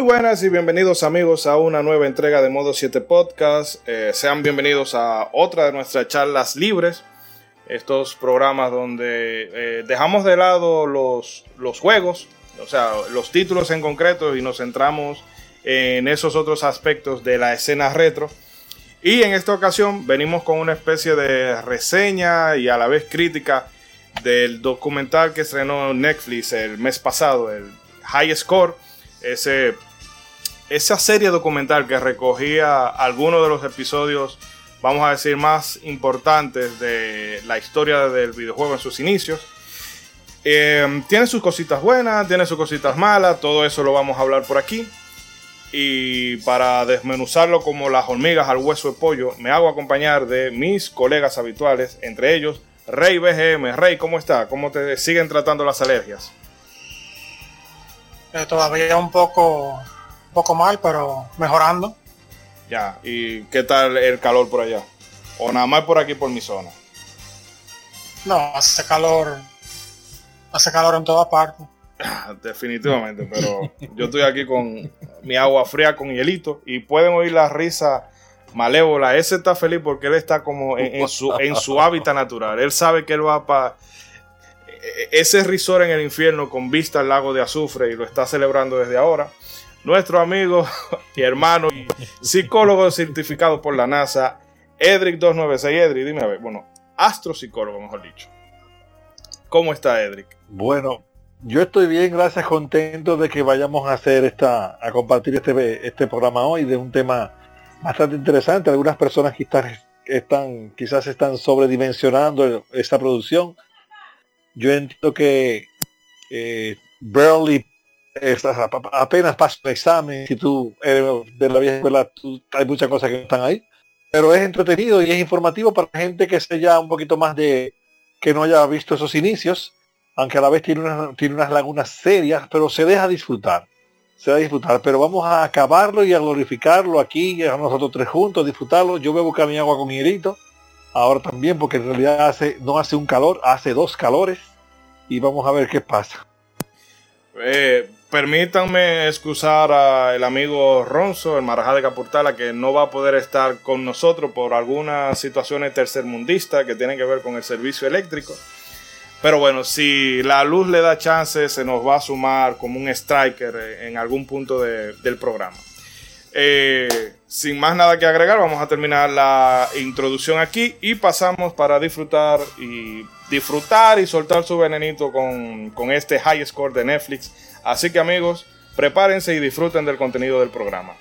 Muy buenas y bienvenidos amigos a una nueva entrega de Modo 7 Podcast. Eh, sean bienvenidos a otra de nuestras charlas libres. Estos programas donde eh, dejamos de lado los, los juegos, o sea, los títulos en concreto y nos centramos en esos otros aspectos de la escena retro. Y en esta ocasión venimos con una especie de reseña y a la vez crítica del documental que estrenó Netflix el mes pasado, el High Score, ese, esa serie documental que recogía algunos de los episodios, vamos a decir, más importantes de la historia del videojuego en sus inicios. Eh, tiene sus cositas buenas, tiene sus cositas malas, todo eso lo vamos a hablar por aquí. Y para desmenuzarlo como las hormigas al hueso de pollo, me hago acompañar de mis colegas habituales, entre ellos Rey BGM. Rey, ¿cómo está? ¿Cómo te siguen tratando las alergias? Eh, todavía un poco, un poco mal, pero mejorando. Ya, ¿y qué tal el calor por allá? ¿O nada más por aquí, por mi zona? No, hace calor. Hace calor en todas partes. Definitivamente, pero yo estoy aquí con mi agua fría con hielito y pueden oír la risa malévola. Ese está feliz porque él está como en, su, en su hábitat natural. Él sabe que él va para ese risor en el infierno con vista al lago de azufre y lo está celebrando desde ahora. Nuestro amigo y hermano y psicólogo certificado por la NASA, Edric 296. Edric, dime a ver, bueno, astropsicólogo, mejor dicho. ¿Cómo está Edric? Bueno, yo estoy bien, gracias, contento de que vayamos a hacer esta, a compartir este, este programa hoy de un tema bastante interesante. Algunas personas quizás están sobredimensionando esta producción. Yo entiendo que eh, apenas pasa el examen, si tú eres de la vieja escuela, hay muchas cosas que están ahí. Pero es entretenido y es informativo para gente que sea ya un poquito más de que no haya visto esos inicios aunque a la vez tiene unas, tiene unas lagunas serias, pero se deja disfrutar. Se deja disfrutar, pero vamos a acabarlo y a glorificarlo aquí, a nosotros tres juntos, disfrutarlo. Yo voy a buscar mi agua con hierito, ahora también, porque en realidad hace, no hace un calor, hace dos calores, y vamos a ver qué pasa. Eh, permítanme excusar al amigo Ronzo, el Marajá de Capurtala, que no va a poder estar con nosotros por algunas situaciones tercermundistas que tienen que ver con el servicio eléctrico. Pero bueno, si la luz le da chance, se nos va a sumar como un striker en algún punto del programa. Eh, sin más nada que agregar, vamos a terminar la introducción aquí y pasamos para disfrutar y disfrutar y soltar su venenito con, con este high score de Netflix. Así que amigos, prepárense y disfruten del contenido del programa.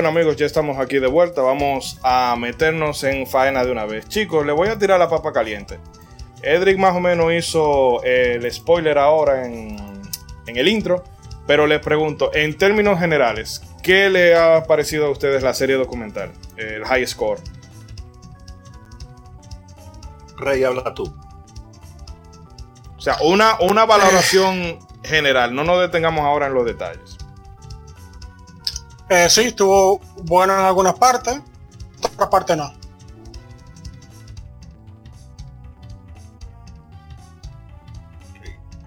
Bueno amigos, ya estamos aquí de vuelta. Vamos a meternos en faena de una vez. Chicos, le voy a tirar la papa caliente. Edric más o menos hizo el spoiler ahora en, el intro. Pero les pregunto, en términos generales, ¿qué le ha parecido a ustedes la serie documental? El High Score. Rey, habla tú. O sea, una, una valoración general. No nos detengamos ahora en los detalles. Eh, sí, estuvo bueno en algunas partes, en otras partes no.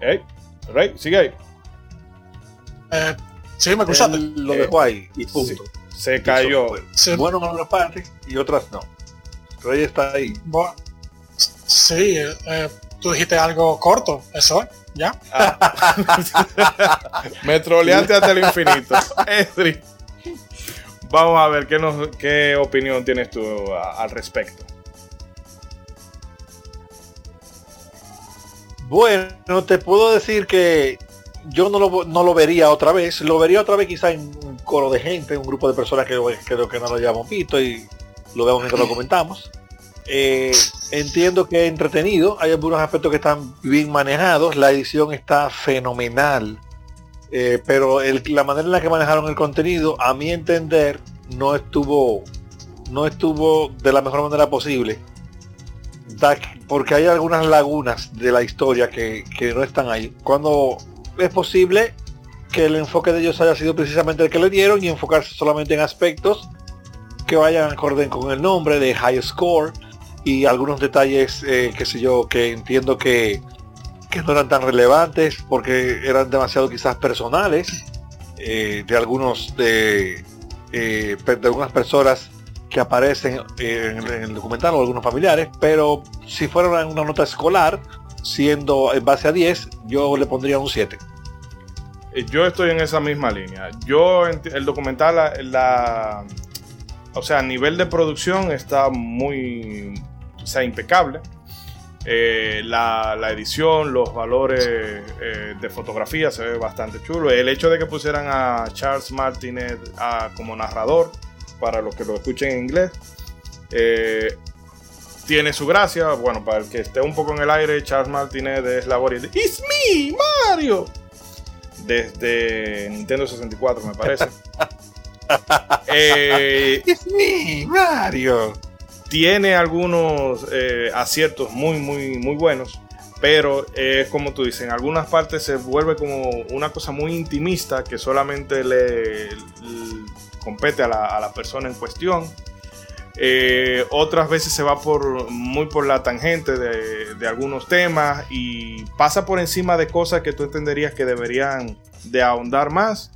Hey, Rey, sigue ahí. Eh, sí, me escuchaste. lo dejó ahí y punto. se cayó. Sí. Bueno en algunas partes y otras no. Rey está ahí. Bueno, sí, eh, tú dijiste algo corto, eso es, ¿ya? Ah. me troleaste hasta el infinito. Edri. Vamos a ver qué, nos, opinión tienes tú al respecto. Bueno, te puedo decir que yo no lo, no lo vería otra vez. Lo vería otra vez quizá en un coro de gente, un grupo de personas que creo que no lo hayamos visto y lo vemos mientras lo comentamos. Eh, entiendo que es entretenido, hay algunos aspectos que están bien manejados, la edición está fenomenal, eh, pero la manera en la que manejaron el contenido, a mi entender, no estuvo, no estuvo de la mejor manera posible, porque hay algunas lagunas de la historia que, no están ahí. Cuando es posible que el enfoque de ellos haya sido precisamente el que le dieron y enfocarse solamente en aspectos que vayan acorde con el nombre de High Score y algunos detalles, eh, qué sé yo, que entiendo que, que, no eran tan relevantes porque eran demasiado quizás personales eh, de algunos de, eh, de algunas personas que aparecen en, el documental o algunos familiares, pero si fuera una nota escolar, siendo en base a 10, yo le pondría un 7. Yo estoy en esa misma línea. Yo, el documental, la, o sea, a nivel de producción está muy, o sea, impecable. Eh, la, edición, los valores eh, de fotografía se ve bastante chulo. El hecho de que pusieran a Charles Martinet como narrador, para los que lo escuchen en inglés, eh, tiene su gracia. Bueno, para el que esté un poco en el aire, Charles Martinet es la voz de It's me, Mario. Desde Nintendo 64, me parece. It's me, Mario tiene algunos eh, aciertos muy, muy, muy buenos, pero es como tú dices, en algunas partes se vuelve como una cosa muy intimista que solamente le, compete a la, persona en cuestión. Eh, otras veces se va por muy por la tangente de, de, algunos temas y pasa por encima de cosas que tú entenderías que deberían de ahondar más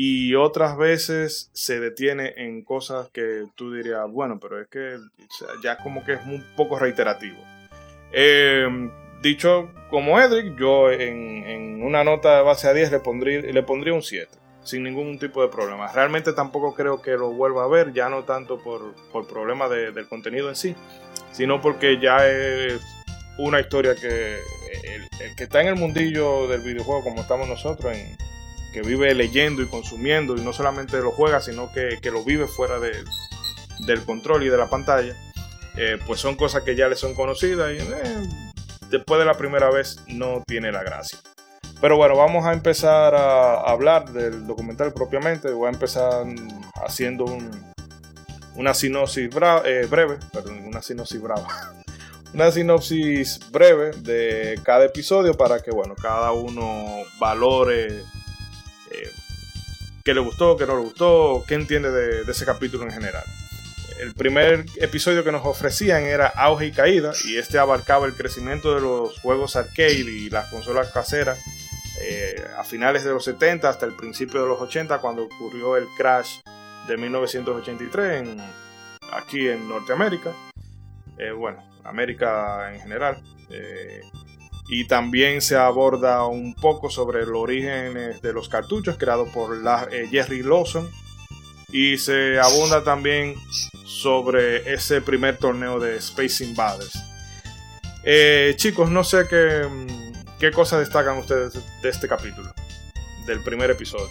y otras veces se detiene en cosas que tú dirías, bueno, pero es que ya como que es un poco reiterativo. Em, dicho como Edric, yo en, una nota de base a 10 le pondría, le pondría un 7, sin ningún tipo de problema. Realmente tampoco creo que lo vuelva a ver, ya no tanto por, por problema del contenido en sí, sino porque ya es una historia que el que está en el mundillo del videojuego como estamos nosotros en que vive leyendo y consumiendo y no solamente lo juega, sino que, lo vive fuera del control y de la pantalla, eh, pues son cosas que ya le son conocidas y eh, después de la primera vez no tiene la gracia. Pero bueno, vamos a empezar a hablar del documental propiamente. Voy a empezar haciendo una sinopsis eh, breve, perdón, una sinopsis brava. Una sinopsis breve de cada episodio para que, bueno, cada uno valore eh, qué le gustó, qué no le gustó, qué entiende de, ese capítulo en general. El primer episodio que nos ofrecían era Auge y Caída y este abarcaba el crecimiento de los juegos arcade y las consolas caseras eh, a finales de los 70 hasta el principio de los 80 cuando ocurrió el crash de 1983 en, aquí en Norteamérica. Eh, bueno, América en general. Y también se aborda un poco sobre los orígenes de los cartuchos creados por la, eh, Jerry Lawson. Y se abunda también sobre ese primer torneo de Space Invaders. Eh, chicos, no sé qué, mm, qué cosas destacan ustedes de este capítulo, del primer episodio.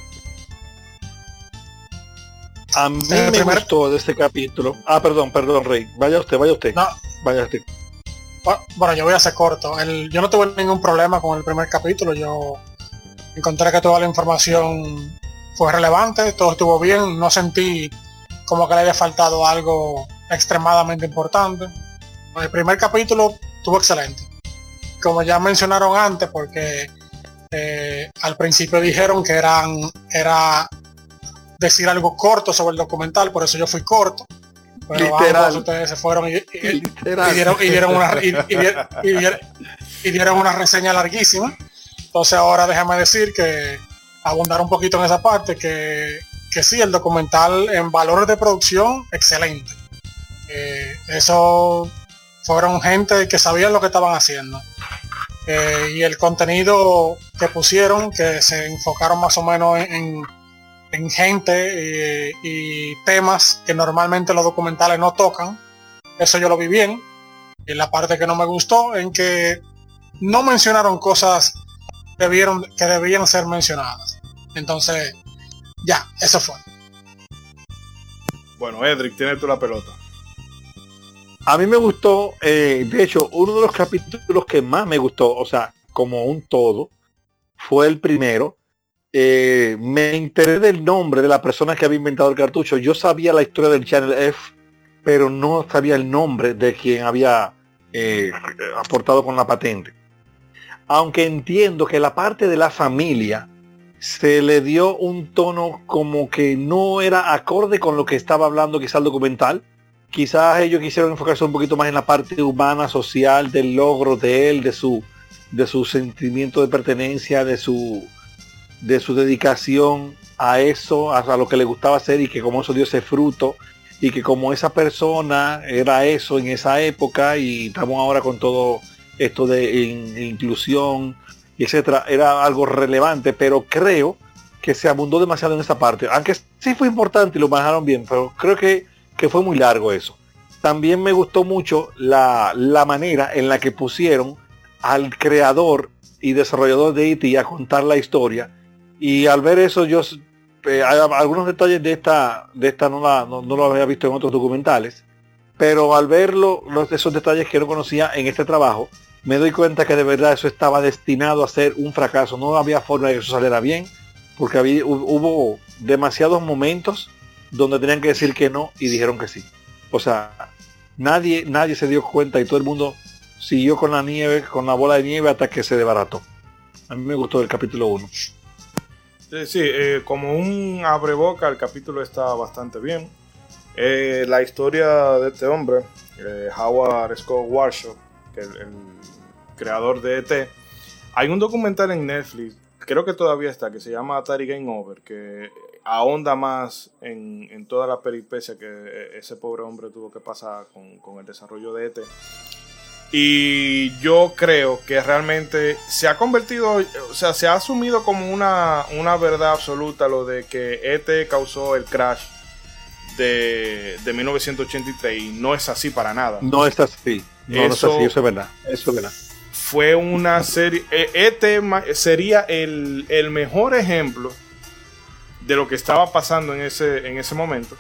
A mí me gustó de este capítulo. Ah, perdón, perdón, Rey. Vaya usted, vaya usted. No. Vaya usted. Bueno, yo voy a ser corto. yo no tuve ningún problema con el primer capítulo. Yo encontré que toda la información fue relevante, todo estuvo bien. No sentí como que le haya faltado algo extremadamente importante. El primer capítulo estuvo excelente. Como ya mencionaron antes, porque eh, al principio dijeron que eran era decir algo corto sobre el documental, por eso yo fui corto. Pero Literal. ustedes se fueron y, dieron, una, reseña larguísima. Entonces ahora déjame decir que abundar un poquito en esa parte, que, que sí, el documental en valores de producción, excelente. Eh, eso fueron gente que sabían lo que estaban haciendo. Eh, y el contenido que pusieron, que se enfocaron más o menos en en gente y, temas que normalmente los documentales no tocan. Eso yo lo vi bien. Y la parte que no me gustó en que no mencionaron cosas debieron, que debían ser mencionadas. Entonces, ya, eso fue. Bueno, Edric, tienes tú la pelota. A mí me gustó, eh, de hecho, uno de los capítulos que más me gustó, o sea, como un todo, fue el primero. Eh, me enteré del nombre de la persona que había inventado el cartucho. Yo sabía la historia del Channel F, pero no sabía el nombre de quien había eh, aportado con la patente. Aunque entiendo que la parte de la familia se le dio un tono como que no era acorde con lo que estaba hablando quizás el documental quizás ellos quisieron enfocarse un poquito más en la parte humana, social, del logro de él, de su, de su sentimiento de pertenencia, de su, de su dedicación a eso, a, lo que le gustaba hacer y que como eso dio ese fruto y que como esa persona era eso en esa época y estamos ahora con todo esto de inclusión y etcétera, era algo relevante, pero creo que se abundó demasiado en esa parte, aunque sí fue importante y lo manejaron bien, pero creo que que fue muy largo eso. También me gustó mucho la, manera en la que pusieron al creador y desarrollador de E.T. a contar la historia. Y al ver eso, yo eh, algunos detalles de esta, de esta no, la, no, lo había visto en otros documentales, pero al verlo, los, esos detalles que no conocía en este trabajo, me doy cuenta que de verdad eso estaba destinado a ser un fracaso. No había forma de que eso saliera bien, porque había, hubo demasiados momentos donde tenían que decir que no y dijeron que sí. O sea, nadie, nadie se dio cuenta y todo el mundo siguió con la nieve, con la bola de nieve hasta que se desbarató. A mí me gustó el capítulo 1. Sí, eh, como un abreboca, el capítulo está bastante bien. Eh, la historia de este hombre, eh, Howard Scott Warshaw, que el, el creador de ET, hay un documental en Netflix, creo que todavía está, que se llama Atari Game Over, que ahonda más en, en, toda la peripecia que e, ese pobre hombre tuvo que pasar con, el desarrollo de ET. Y yo creo que realmente se ha convertido, o sea, se ha asumido como una, verdad absoluta lo de que ET causó el crash de, de 1983 y no es así para nada. No es así. No, eso, es así, eso es verdad. Eso es verdad. Fue una serie. ET e sería el, el mejor ejemplo de lo que estaba pasando en ese, en ese momento,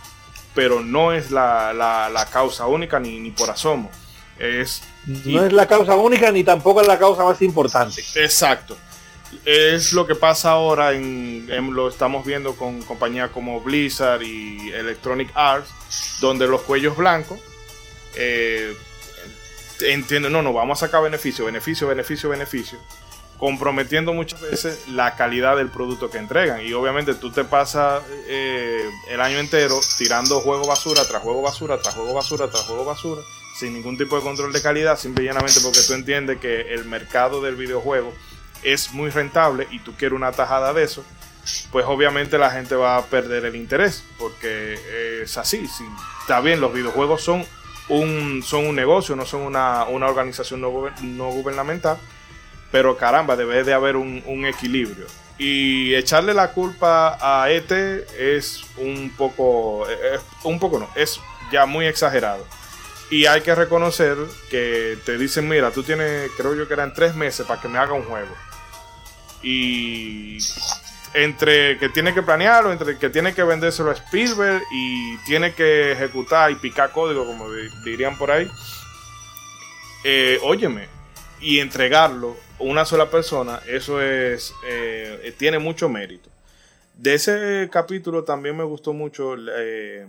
pero no es la, causa única ni, ni, por asomo. Es, no es la causa única ni tampoco es la causa más importante. Exacto. Es lo que pasa ahora, en, lo estamos viendo con compañías como Blizzard y Electronic Arts, donde los cuellos blancos eh, entienden, no, no, vamos a sacar beneficio, beneficio, beneficio, beneficio comprometiendo muchas veces la calidad del producto que entregan. Y obviamente tú te pasas eh, el año entero tirando juego basura tras juego basura, tras juego basura, tras juego basura, sin ningún tipo de control de calidad, simple y porque tú entiendes que el mercado del videojuego es muy rentable y tú quieres una tajada de eso, pues obviamente la gente va a perder el interés, porque es así. Si, está bien, los videojuegos son un, son un negocio, no son una, organización no gubernamental pero caramba, debe de haber un, equilibrio. Y echarle la culpa a ET es un poco, un poco no, es ya muy exagerado. Y hay que reconocer que te dicen, mira, tú tienes, creo yo que eran tres meses para que me haga un juego. Y entre que tiene que planearlo, entre que tiene que vendérselo a Spielberg y tiene que ejecutar y picar código, como dirían por ahí, eh, óyeme, y entregarlo una sola persona, eso es eh, tiene mucho mérito. De ese capítulo también me gustó mucho eh,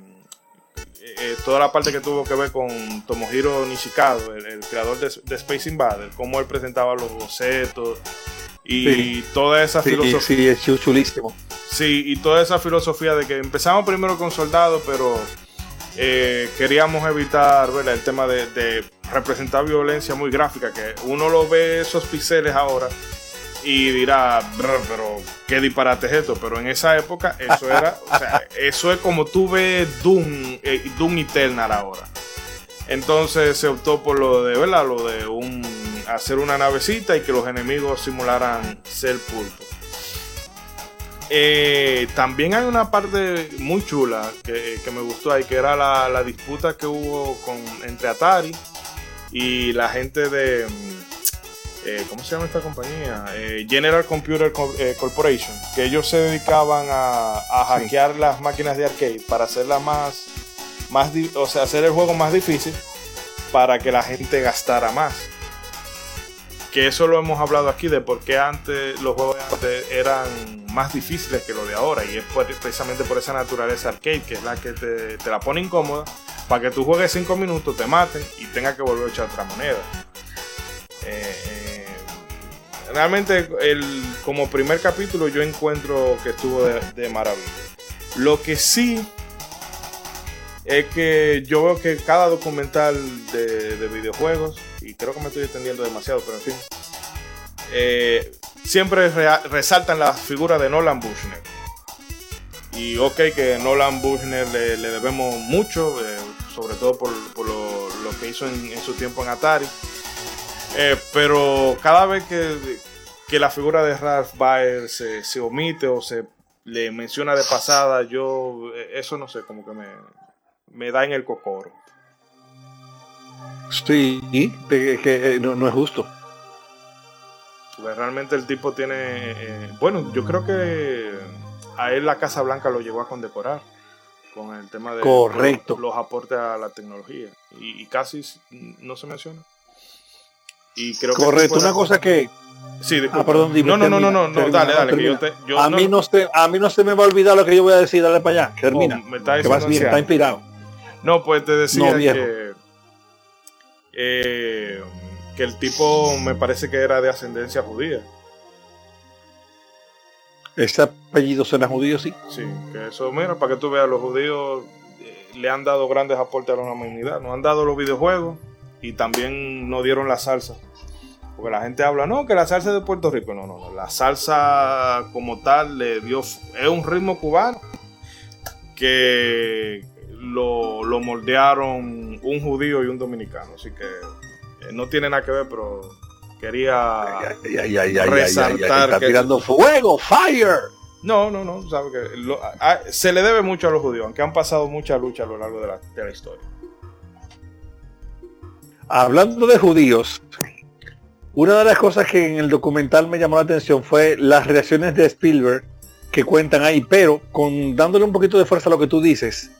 eh, toda la parte que tuvo que ver con Tomohiro Nishikado, el, creador de, Space Invader, cómo él presentaba los bocetos y toda esa filosofía. Sí, es chulísimo. Sí, y toda esa filosofía de que empezamos primero con soldados, pero queríamos evitar el tema de representar violencia muy gráfica, que uno lo ve esos píxeles ahora y dirá, pero qué disparate es esto, pero en esa época eso era, o sea, eso es como tú ves Doom, eh, Doom Eternal ahora. Entonces se optó por lo de, ¿verdad? Lo de un, hacer una navecita y que los enemigos simularan ser pulpo. Eh, también hay una parte muy chula que, me gustó ahí, que era la, la disputa que hubo con, entre Atari y la gente de eh, ¿cómo se llama esta compañía? Eh, General Computer eh, Corporation, que ellos se dedicaban a, hackear las máquinas de arcade para hacerla más, más, o sea, hacer el juego más difícil para que la gente gastara más. Que eso lo hemos hablado aquí de por qué antes los juegos de antes eran más difíciles que los de ahora. Y es precisamente por esa naturaleza arcade, que es la que te, te la pone incómoda, para que tú juegues 5 minutos, te maten y tengas que volver a echar otra moneda. Eh, realmente el, como primer capítulo yo encuentro que estuvo de, maravilla. Lo que sí es que yo veo que cada documental de, videojuegos, y creo que me estoy extendiendo demasiado, pero en fin, eh, siempre resaltan la figura de Nolan Bushnell. Y ok que Nolan Bushnell le, debemos mucho, eh, sobre todo por, lo, que hizo en su tiempo en Atari. Eh, pero cada vez que, la figura de Ralph Baer se, omite o se le menciona de pasada, yo eh, eso no sé, como que me, da en el cocoro. Sí, que, eh, no, es justo. Porque realmente el tipo tiene. bueno, yo creo que a él la Casa Blanca lo llegó a condecorar con el tema de Correcto. Los, aportes a la tecnología. y, casi no se menciona. Correcto, una cosa que... Sí, ah, perdón, dime, no, no, no, no, no, no, dale, dale, a, Mí no se, a mí no se me va a olvidar lo que yo voy a decir, dale para allá, termina. Oh, me está que vas bien, está inspirado. No, pues te decía que, eh, que el tipo me parece que era de ascendencia judía. Ese apellido suena judío, sí. Sí, que eso, mira, para que tú veas, los judíos eh, le han dado grandes aportes a la humanidad. Nos han dado los videojuegos y también nos dieron la salsa. Porque la gente habla, no, que la salsa es de Puerto Rico. No, no, no. La salsa como tal le dio. Es un ritmo cubano que lo, moldearon un judío y un dominicano. Así que eh, no tiene nada que ver, pero quería resaltar. Está tirando fuego, fire. No, no, no. Sabe que se le debe mucho a los judíos, aunque han pasado mucha lucha a lo largo de la, de la historia. Hablando de judíos, una de las cosas que en el documental me llamó la atención fue las reacciones de Spielberg que cuentan ahí, pero con dándole un poquito de fuerza a lo que tú dices,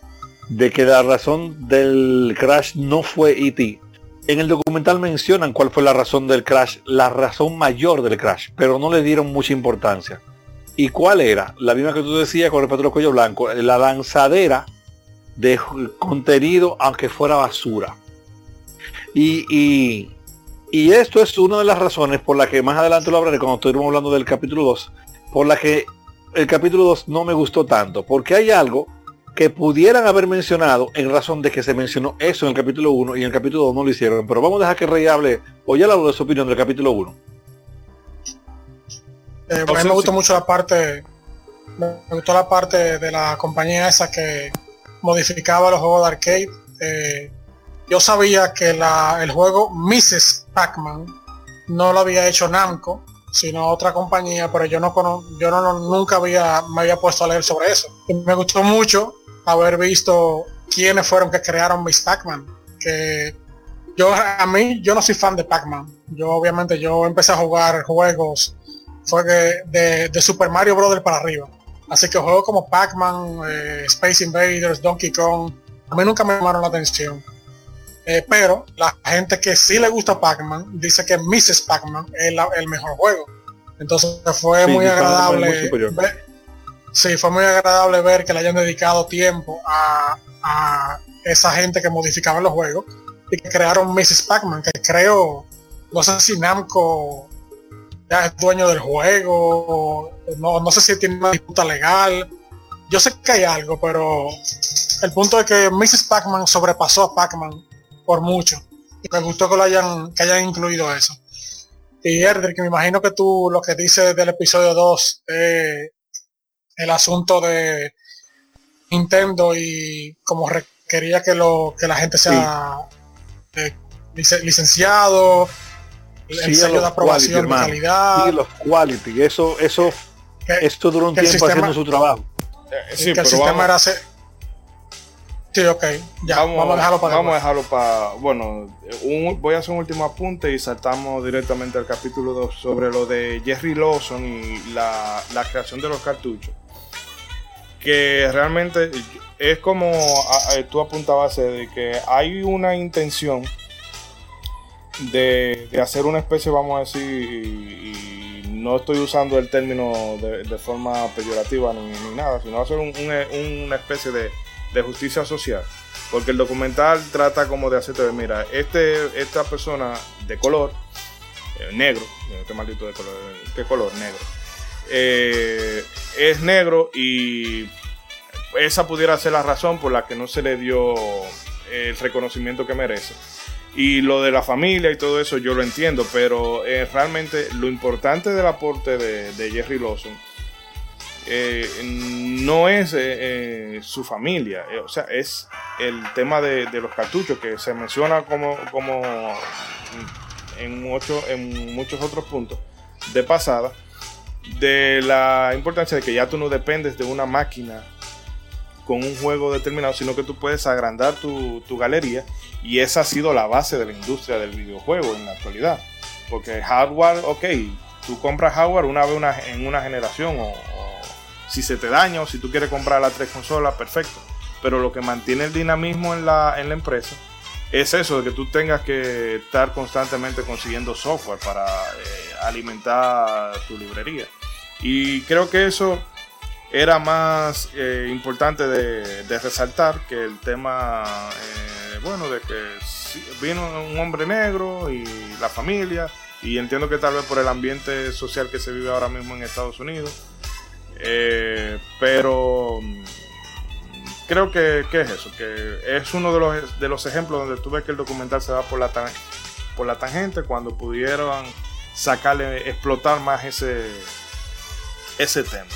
de que la razón del crash no fue E.T. En el documental mencionan cuál fue la razón del crash, la razón mayor del crash, pero no le dieron mucha importancia. ¿Y cuál era? La misma que tú decías con respecto al cuello blanco, la lanzadera de contenido aunque fuera basura. Y, y, y esto es una de las razones por la que más adelante lo hablaré cuando estuvimos hablando del capítulo 2, por la que el capítulo 2 no me gustó tanto, porque hay algo que pudieran haber mencionado en razón de que se mencionó eso en el capítulo 1 y en el capítulo 2 no lo hicieron. Pero vamos a dejar que Rey hable o ya hablo de su opinión del capítulo 1. Eh, a mí me gustó mucho la parte, me gustó la parte de la compañía esa que modificaba los juegos de arcade. Eh, yo sabía que el juego Mrs. Pac-Man no lo había hecho Namco, sino otra compañía, pero yo no yo no, nunca había me había puesto a leer sobre eso. Y me gustó mucho haber visto quiénes fueron que crearon Miss Pac-Man, que yo a mí yo no soy fan de Pac-Man. Yo obviamente yo empecé a jugar juegos fue de, Super Mario Brothers para arriba. Así que juegos como Pac-Man, eh, Space Invaders, Donkey Kong, a mí nunca me llamaron la atención. Eh, pero la gente que sí le gusta Pac-Man dice que Mrs. Pac-Man es el mejor juego. Entonces fue muy agradable. Ver, sí, fue muy agradable ver que le hayan dedicado tiempo a, esa gente que modificaba los juegos y que crearon Mrs. Pac-Man, que creo, no sé si Namco ya es dueño del juego, no, no sé si tiene una disputa legal. Yo sé que hay algo, pero el punto es que Mrs. Pac-Man sobrepasó a Pac-Man por mucho. Y me gustó que lo hayan, que hayan incluido eso. Y Erdrick, que me imagino que tú lo que dices del episodio 2 es el asunto de Nintendo y como requería que lo que la gente sea eh, licenciado, el sello de aprobación de calidad. Sí, los quality, eso, eso, esto duró un tiempo haciendo su trabajo. Eh, que el sistema era Sí, ok. Ya, vamos, a dejarlo para Vamos a dejarlo para. Bueno, voy a hacer un último apunte y saltamos directamente al capítulo 2 sobre lo de Jerry Lawson y la, la creación de los cartuchos. Que realmente es como tú apuntabas de que hay una intención de, hacer una especie, vamos a decir, y, no estoy usando el término de, forma peyorativa ni, nada, sino hacer una especie de, justicia social. Porque el documental trata como de hacerte, mira, este, esta persona de color, eh, negro, este maldito de color, ¿qué color? Negro. Eh, es negro y esa pudiera ser la razón por la que no se le dio el reconocimiento que merece. Y lo de la familia y todo eso yo lo entiendo, pero eh, realmente lo importante del aporte de, Jerry Lawson eh, no es eh, su familia, o sea, es el tema de, los cartuchos que se menciona como, como en, en muchos otros puntos de pasada, de la importancia de que ya tú no dependes de una máquina con un juego determinado, sino que tú puedes agrandar tu, galería y esa ha sido la base de la industria del videojuego en la actualidad. Porque hardware, ok, tú compras hardware una vez en una generación o, si se te daña o si tú quieres comprar las tres consolas, perfecto. Pero lo que mantiene el dinamismo en la, en la empresa es eso, de que tú tengas que estar constantemente consiguiendo software para eh, alimentar tu librería. Y creo que eso era más eh, importante de, resaltar que el tema, eh, bueno, de que vino un hombre negro y la familia, y entiendo que tal vez por el ambiente social que se vive ahora mismo en Estados Unidos, eh, pero mm, creo que, es eso, que es uno de los, de los ejemplos donde tú ves que el documental se va por la, por la tangente cuando pudieron sacarle, explotar más ese, ese tema.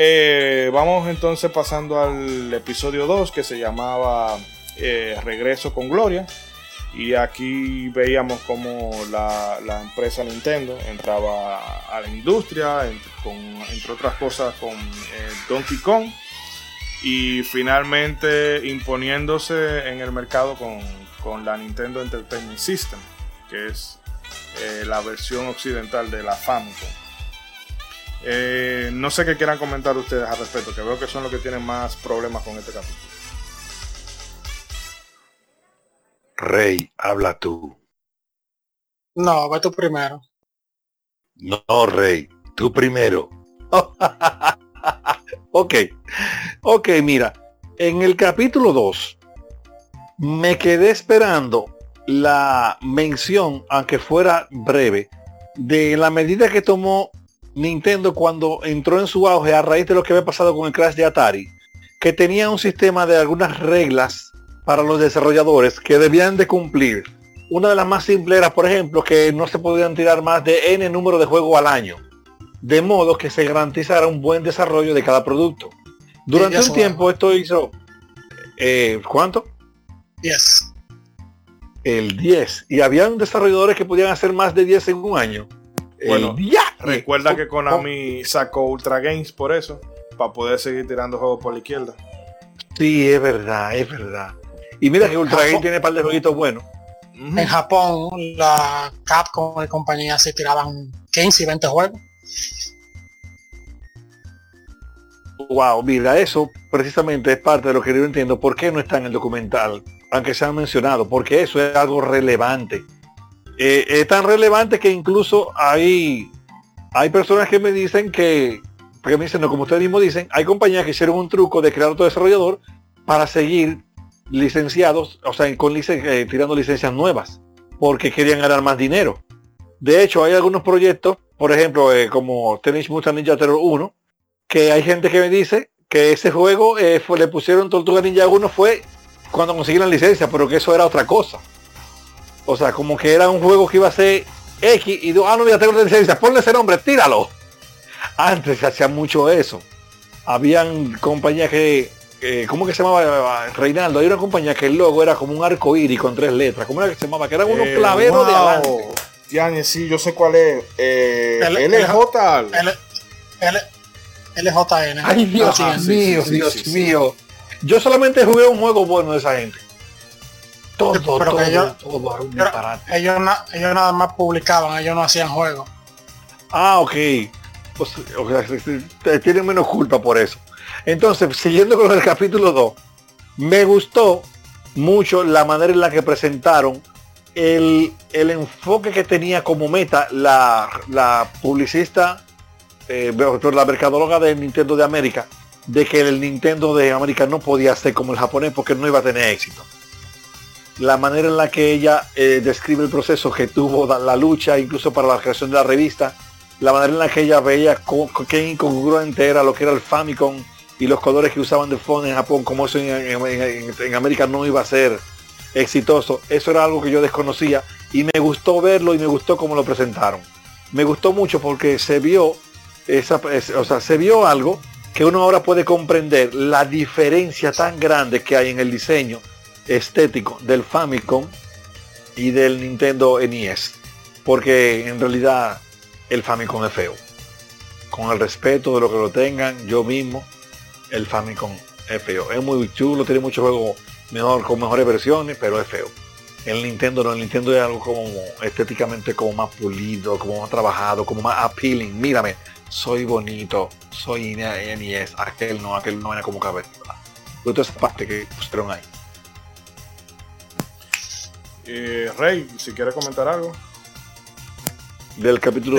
Eh, vamos entonces pasando al episodio 2 que se llamaba eh, Regreso con Gloria. Y aquí veíamos cómo la, empresa Nintendo entraba a la industria, entre otras cosas con eh, Donkey Kong. Y finalmente imponiéndose en el mercado con, con la Nintendo Entertainment System, que es la versión occidental de la Famicom. Eh, no sé qué quieran comentar ustedes al respecto, que veo que son los que tienen más problemas con este capítulo. Rey, habla tú. No, va tú primero. No, Rey, tú primero. ok, ok, mira, en el capítulo 2 me quedé esperando la mención, aunque fuera breve, de la medida que tomó Nintendo cuando entró en su auge a raíz de lo que había pasado con el crash de Atari, que tenía un sistema de algunas reglas para los desarrolladores que debían de cumplir. Una de las más simples era, por ejemplo, que no se podían tirar más de N número de juegos al año, de modo que se garantizara un buen desarrollo de cada producto. Durante un tiempo esto hizo... Eh, ¿Cuánto? 10. El 10. Y habían desarrolladores que podían hacer más de 10 en un año. Bueno, ya. Recuerda que Konami sacó Ultra Games por eso, para poder seguir tirando juegos por la izquierda. Sí, es verdad, es verdad. Y mira que Ultra Games tiene un par de jueguitos buenos. En Japón, la Capcom y compañía se tiraban 15 y 20 juegos. Wow, mira, eso precisamente es parte de lo que yo entiendo. ¿Por qué no está en el documental? Aunque se han mencionado, porque eso es algo relevante. Eh, es tan relevante que incluso hay, hay personas que me dicen que, porque me dicen, no, como ustedes mismos dicen, hay compañías que hicieron un truco de crear otro desarrollador para seguir licenciados, o sea, con eh, tirando licencias nuevas, porque querían ganar más dinero. De hecho, hay algunos proyectos, por ejemplo, eh, como Tennis Mutant Ninja Terror 1, que hay gente que me dice que ese juego fue, le pusieron Tortuga Ninja 1 fue cuando consiguieron la licencia, pero que eso era otra cosa. O sea, como que era un juego que iba a ser X y ah, no, ya tengo la licencia, ponle ese nombre, tíralo. Antes se hacía mucho eso. Habían compañías que, ¿cómo que se llamaba Reinaldo? Hay una compañía que el logo era como un arco iris con tres letras. ¿Cómo era que se llamaba? Que eran unos eh, claveros de adelante. Yani, sí, yo sé cuál es. Eh, LJ. LJN. Ay, Dios mío, Dios mío. Yo solamente jugué un juego bueno de esa gente. Todo, todo, ellos, ellos, nada más publicaban, ellos no hacían juegos. Ah, ok. Pues, tienen menos culpa por eso. Entonces, siguiendo con el capítulo 2, me gustó mucho la manera en la que presentaron el, enfoque que tenía como meta la, la publicista, eh, la mercadóloga de Nintendo de América, de que el Nintendo de América no podía ser como el japonés porque no iba a tener éxito. La manera en la que ella eh, describe el proceso que tuvo la lucha, incluso para la creación de la revista, la manera en la que ella veía qué incongruente era lo que era el Famicom y los colores que usaban de fondo en Japón, como eso en, América no iba a ser exitoso. Eso era algo que yo desconocía y me gustó verlo y me gustó cómo lo presentaron. Me gustó mucho porque se vio, esa, o sea, se vio algo que uno ahora puede comprender la diferencia tan grande que hay en el diseño estético del Famicom y del Nintendo NES. Porque en realidad el Famicom es feo. Con el respeto de lo que lo tengan, yo mismo el Famicom es feo. Es muy chulo, tiene muchos juegos mejor, con mejores versiones, pero es feo. El Nintendo no, el Nintendo es algo como estéticamente como más pulido, como más trabajado, como más appealing. Mírame, soy bonito, soy NES, aquel no, aquel no era como cabeza. Toda esa parte que pusieron ahí. Eh, Rey, si quiere comentar algo. Del capítulo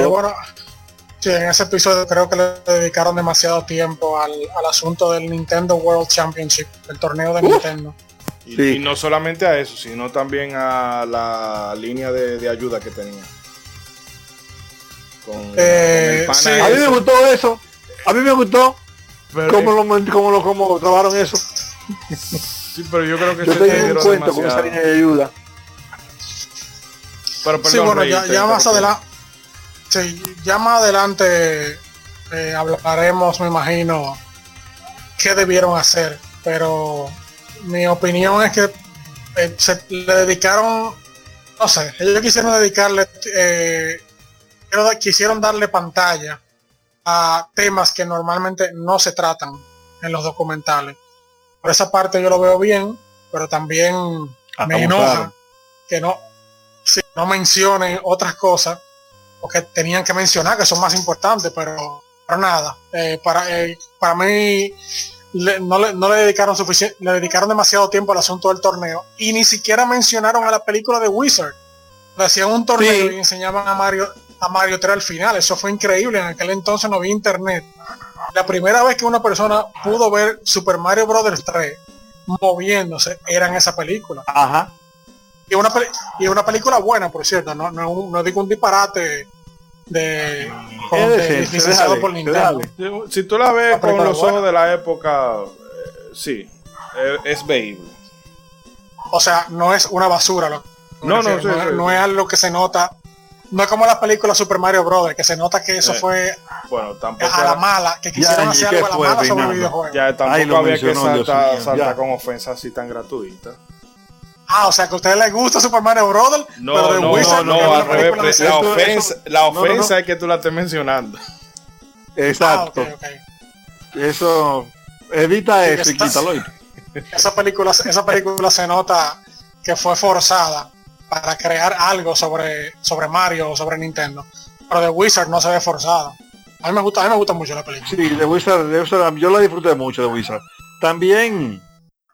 Sí, en ese episodio creo que le dedicaron demasiado tiempo al, asunto del Nintendo World Championship, el torneo de Nintendo. Y, no solamente a eso, sino también a la línea de, ayuda que tenía. Eh, a mí me gustó eso. A mí me gustó cómo, lo, cómo, lo, cómo trabajaron eso. Sí, pero yo creo que yo tengo un cuento con esa línea de ayuda. Pero perdón, sí, bueno, ya, ya más adelante Sí, ya más adelante eh, hablaremos, me imagino, qué debieron hacer, pero mi opinión es que eh, se le dedicaron, no sé, ellos quisieron dedicarle, eh, quisieron darle pantalla a temas que normalmente no se tratan en los documentales. Por esa parte yo lo veo bien, pero también ah, me enoja que no, si no mencionen otras cosas porque tenían que mencionar que son más importantes, pero para nada. Eh, para, eh, para mí no, le, no, le, dedicaron suficiente, le dedicaron demasiado tiempo al asunto del torneo y ni siquiera mencionaron a la película de Wizard. Le hacían un torneo y enseñaban a Mario a Mario 3 al final. Eso fue increíble. En aquel entonces no había internet. La primera vez que una persona pudo ver Super Mario Brothers 3 moviéndose era en esa película. Ajá. Y una, y una película buena, por cierto, no, no, digo un disparate de, por Nintendo. Si tú la ves con los ojos de la época, eh, sí, es, veíble. O sea, no es una basura. Lo, no, no, no, es algo que se nota. No es como la película Super Mario Bros. que se nota que eso eh, fue bueno, tampoco a la mala, que quisieron hacer algo a la mala sobre el videojuego. Ya tampoco había que saltar, con ofensas así tan gratuitas. Ah, o sea que a ustedes les gusta Super Mario Bros. No, pero de no, Wizard, no, no, al revés. La ofensa, la ofensa es que tú la estés mencionando. Exacto. Ah, okay, okay. Eso evita eso y quítalo. Esa película, esa película se nota que fue forzada para crear algo sobre, sobre Mario o sobre Nintendo. Pero The Wizard no se ve forzada. A mí me gusta, a mí me gusta mucho la película. Sí, The Wizard, The Wizard yo la disfruté mucho de Wizard. También,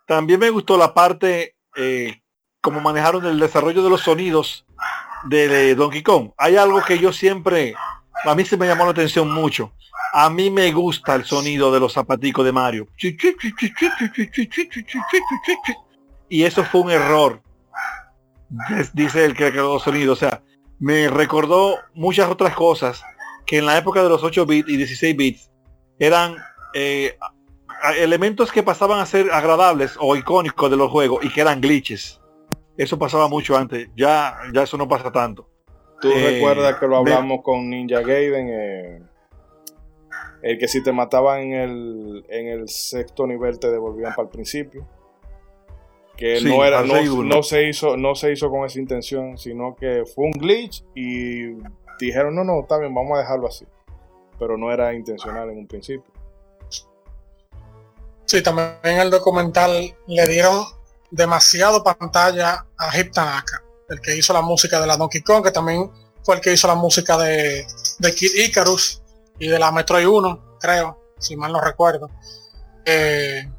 también me gustó la parte eh, como manejaron el desarrollo de los sonidos de, Donkey Kong. Hay algo que yo siempre, a mí se me llamó la atención mucho. A mí me gusta el sonido de los zapaticos de Mario. Y eso fue un error. Dice el que creó los sonidos. O sea, me recordó muchas otras cosas que en la época de los 8 bits y 16 bits eran eh, elementos que pasaban a ser agradables o icónicos de los juegos y que eran glitches. Eso pasaba mucho antes, ya, ya eso no pasa tanto. ¿Tú eh, recuerdas que lo hablamos con Ninja Gaiden? Eh, el que si te mataban en el, en el sexto nivel te devolvían para el principio. Que no, era, no, se hizo, no se hizo con esa intención, sino que fue un glitch y dijeron, no, no, está bien, vamos a dejarlo así. Pero no era intencional en un principio. Sí, también en el documental le dieron demasiado pantalla a Hip Tanaka, el que hizo la música de la Donkey Kong, que también fue el que hizo la música de, de Kid Icarus y de la Metroid 1, creo, si mal no recuerdo. Eh,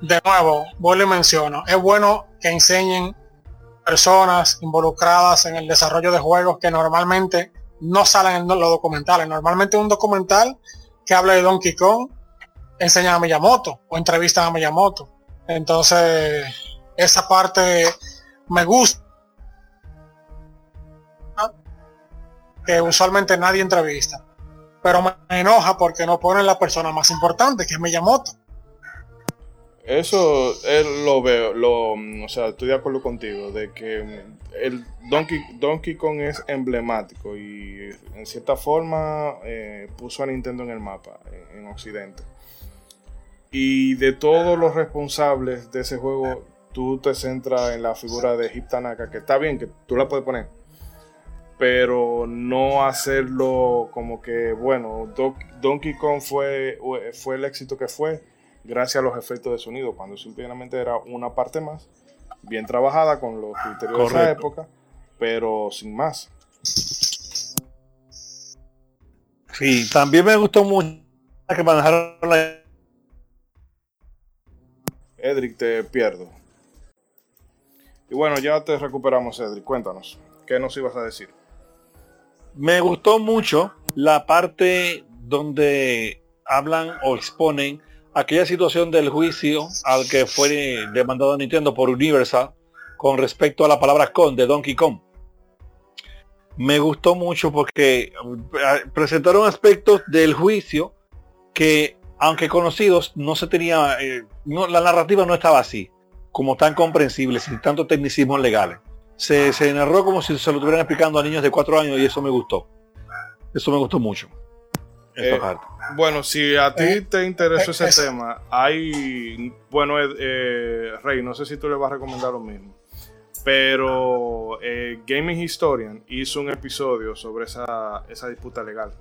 de nuevo, vuelvo y menciono, es bueno que enseñen personas involucradas en el desarrollo de juegos que normalmente no salen en los documentales. Normalmente un documental que habla de Donkey Kong enseña a Miyamoto o entrevista a Miyamoto. Entonces, esa parte me gusta. Que usualmente nadie entrevista. Pero me enoja porque no ponen la persona más importante, que es Miyamoto. Eso lo veo, lo, o sea, estoy de acuerdo contigo, de que el Donkey, Donkey Kong es emblemático y en cierta forma eh, puso a Nintendo en el mapa, en, Occidente. Y de todos los responsables de ese juego, tú te centras en la figura de Hip Tanaka, que está bien, que tú la puedes poner, pero no hacerlo como que, bueno, Donkey Kong fue, fue el éxito que fue gracias a los efectos de sonido, cuando simplemente era una parte más, bien trabajada con los criterios de esa época, pero sin más. Sí, también me gustó mucho que manejaron la... Edric, te pierdo. Y bueno, ya te recuperamos, Edric. Cuéntanos, ¿qué nos ibas a decir? Me gustó mucho la parte donde hablan o exponen aquella situación del juicio al que fue demandado Nintendo por Universal con respecto a la palabra con de Donkey Kong. Me gustó mucho porque eh, presentaron aspectos del juicio que, aunque conocidos, no se tenía, eh, la narrativa no estaba así, como tan comprensible, sin tanto tecnicismos legales. Se, se narró como si se lo estuvieran explicando a niños de cuatro años y eso me gustó. Eso me gustó mucho. Eh, bueno, si a ti eh, te interesó ese tema, hay, bueno, eh, Rey, no sé si tú le vas a recomendar lo mismo, pero Gaming Historian hizo un episodio sobre esa, esa disputa legal,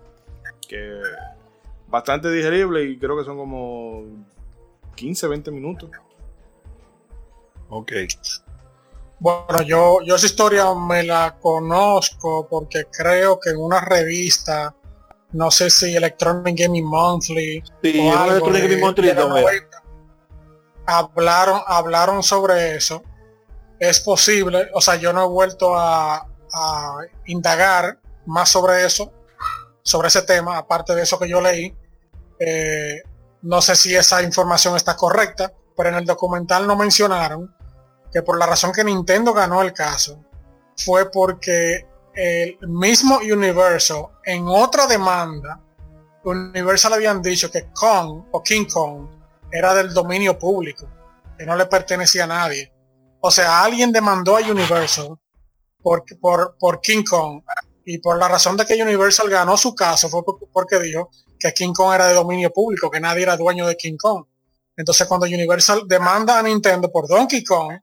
que bastante digerible y creo que son como 15, 20 minutos. Ok. Bueno, yo, yo esa historia me la conozco porque creo que en una revista no sé si Electronic Gaming Monthly hablaron hablaron sobre eso. Es posible o sea yo no he vuelto a, indagar más sobre eso sobre ese tema aparte de eso que yo leí. Eh, no sé si esa información está correcta pero en el documental no mencionaron que por la razón que Nintendo ganó el caso fue porque el mismo Universal en otra demanda, Universal habían dicho que Kong o King Kong era del dominio público, que no le pertenecía a nadie. O sea, alguien demandó a Universal por, por, por King Kong y por la razón de que Universal ganó su caso fue porque dijo que King Kong era de dominio público, que nadie era dueño de King Kong. Entonces cuando Universal demanda a Nintendo por Donkey Kong,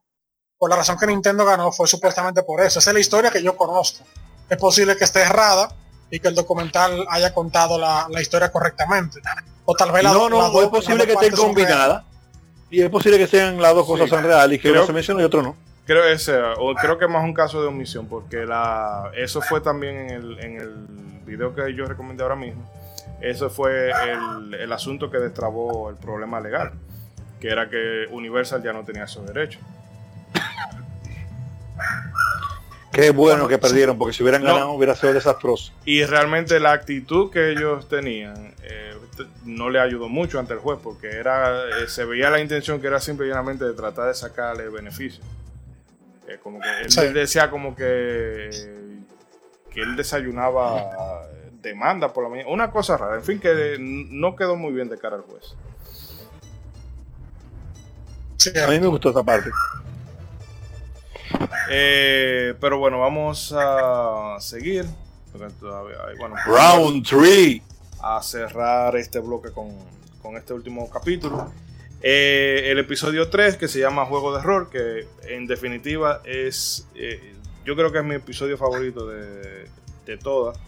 por la razón que Nintendo ganó fue supuestamente por eso. Esa es la historia que yo conozco es posible que esté errada y que el documental haya contado la, historia correctamente. O tal vez la No, no, es posible que esté combinada. Y es posible que sean las dos cosas en real y que uno se menciona y otro no. Creo ese, o creo que es más un caso de omisión, porque la, eso fue también en el, en el video que yo recomendé ahora mismo. Eso fue el, el asunto que destrabó el problema legal, que era que Universal ya no tenía esos derechos. Qué bueno que perdieron, porque si hubieran ganado hubiera sido desastroso. Y realmente la actitud que ellos tenían eh, no le ayudó mucho ante el juez, porque era eh, se veía la intención que era simplemente de tratar de sacarle beneficio. Eh, como que él, decía como que, que él desayunaba demanda por la mañana. Una cosa rara, en fin, que no quedó muy bien de cara al juez. a mí me gustó esa parte. Eh, pero bueno, vamos a seguir. Round 3. A cerrar este bloque con, este último capítulo. Eh, el episodio 3 que se llama Juego de Error, que en definitiva es, eh, yo creo que es mi episodio favorito de, de todas.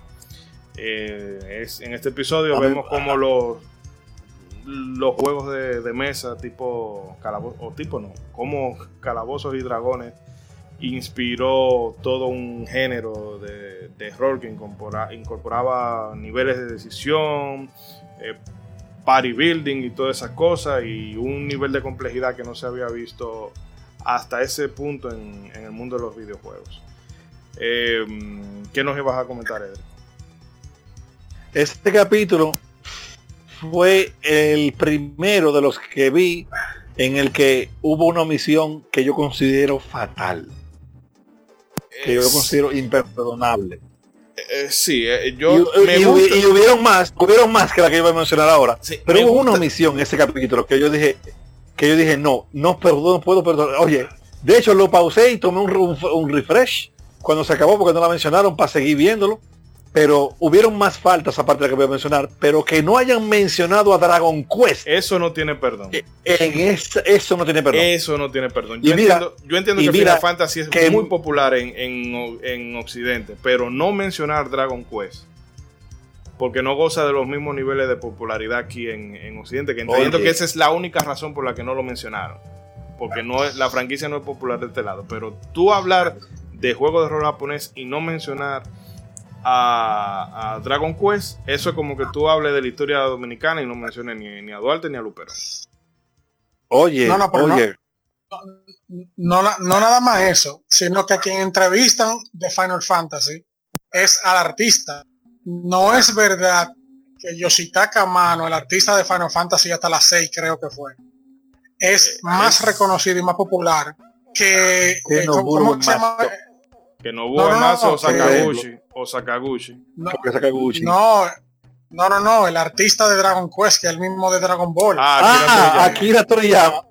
es, en este episodio vemos como los los juegos de, mesa tipo calabozos, o tipo no, como calabozos y dragones inspiró todo un género de, de error que incorporaba niveles de decisión, eh, party building y todas esas cosas y un nivel de complejidad que no se había visto hasta ese punto en, el mundo de los videojuegos. Eh, ¿Qué nos ibas a comentar, Eder? Este capítulo fue el primero de los que vi en el que hubo una omisión que yo considero fatal. Que yo considero imperdonable. Eh, sí, eh, yo y, hubieron más, hubieron más que la que iba a mencionar ahora. pero hubo una omisión en ese capítulo que yo dije, que yo dije, no, no, no puedo perdonar. Oye, de hecho lo pausé y tomé un refresh cuando se acabó porque no la mencionaron para seguir viéndolo pero hubieron más faltas aparte de la que voy a mencionar, pero que no hayan mencionado a Dragon Quest. Eso no tiene perdón. Eh, en eso no tiene perdón. Eso no tiene perdón. Yo entiendo, yo entiendo que Final Fantasy es muy popular en, Occidente, pero no mencionar Dragon Quest. Porque no goza de los mismos niveles de popularidad aquí en, Occidente, que entiendo que esa es la única razón por la que no lo mencionaron. Porque no la franquicia no es popular de este lado. Pero tú hablar de juego de rol japonés y no mencionar a, Dragon Quest, eso es como que tú hables de la historia dominicana y no menciones ni, a Duarte ni a Lupero. Oye, no, No, nada más eso, sino que a quien entrevistan de Final Fantasy es al artista. No es verdad que Yoshitaka Mano, el artista de Final Fantasy hasta las 6 creo que fue, es eh, más reconocido y más popular que, que ¿cómo, se llama? Que no hubo más o Sakaguchi. O Sakaguchi. No, no, no, no, no, el artista de Dragon Quest, que es el mismo de Dragon Ball. Ah, Akira ah, Toriyama.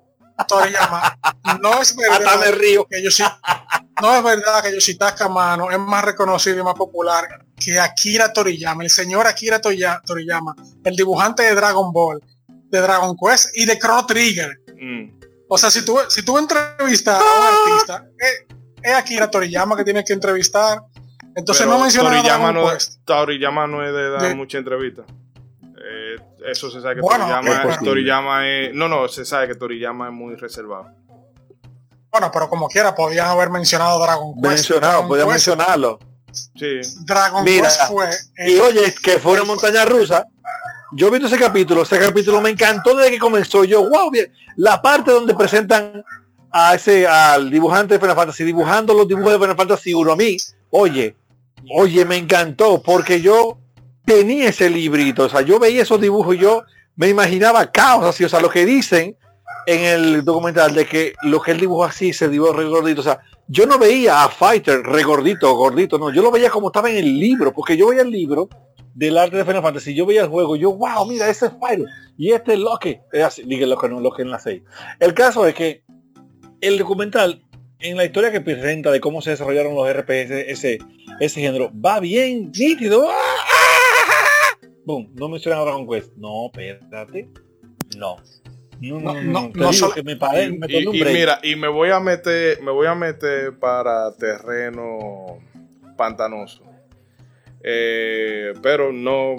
Toriyama. No es verdad me río. que yo sí, no es verdad que Yoshitaka Mano es más reconocido y más popular que Akira Toriyama, el señor Akira Toriyama, el dibujante de Dragon Ball, de Dragon Quest y de Chrono Trigger. Mm. O sea, si tú, si tú entrevistas a un artista, eh, es Akira Toriyama que tienes que entrevistar. Entonces no menciona Toriyama no, Toriyama no es de dar mucha entrevista. Eh, eso se sabe que Toriyama, es, No, no, se sabe que Toriyama es muy reservado. Bueno, pero como quiera, podías haber mencionado Dragon Quest. Mencionado, podías mencionarlo. Sí. Dragon Quest fue. y oye, que fue una montaña rusa. Yo viendo ese capítulo, ese capítulo me encantó desde que comenzó. Yo, wow, bien. La parte donde presentan a ese, al dibujante de Final Fantasy, dibujando los dibujos de Final Fantasy 1 a mí, oye, oye, me encantó, porque yo tenía ese librito, o sea, yo veía esos dibujos y yo me imaginaba caos así, o sea, lo que dicen en el documental de que lo que él dibujó así se dibujó regordito, o sea, yo no veía a Fighter regordito gordito, no, yo lo veía como estaba en el libro, porque yo veía el libro del arte de Final Fantasy, yo veía el juego, yo, wow, mira, ese es Fighter, y este es Loki, es así, dije que no, Loki en la 6. El caso es que el documental, en la historia que presenta de cómo se desarrollaron los RPS, ese, ese género, va bien nítido. Boom, no mencionan a Dragon Quest. No, espérate. No. No, no, no, no, que me paré, me y, y mira, y me voy a meter, me voy a meter para terreno pantanoso. Eh, pero no,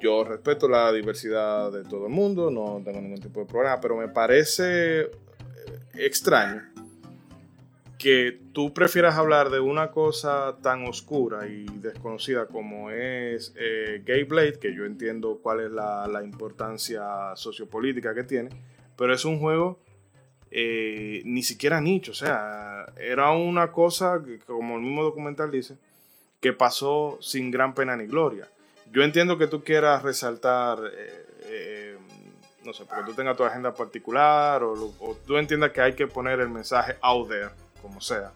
yo respeto la diversidad de todo el mundo, no tengo ningún tipo de problema, pero me parece extraño que tú prefieras hablar de una cosa tan oscura y desconocida como es eh, Gay Blade, que yo entiendo cuál es la, importancia sociopolítica que tiene, pero es un juego eh, ni siquiera nicho, o sea, era una cosa que, como el mismo documental dice, que pasó sin gran pena ni gloria. Yo entiendo que tú quieras resaltar eh, no sé, porque tú tengas tu agenda particular o, tú entiendas que hay que poner el mensaje out there, como sea.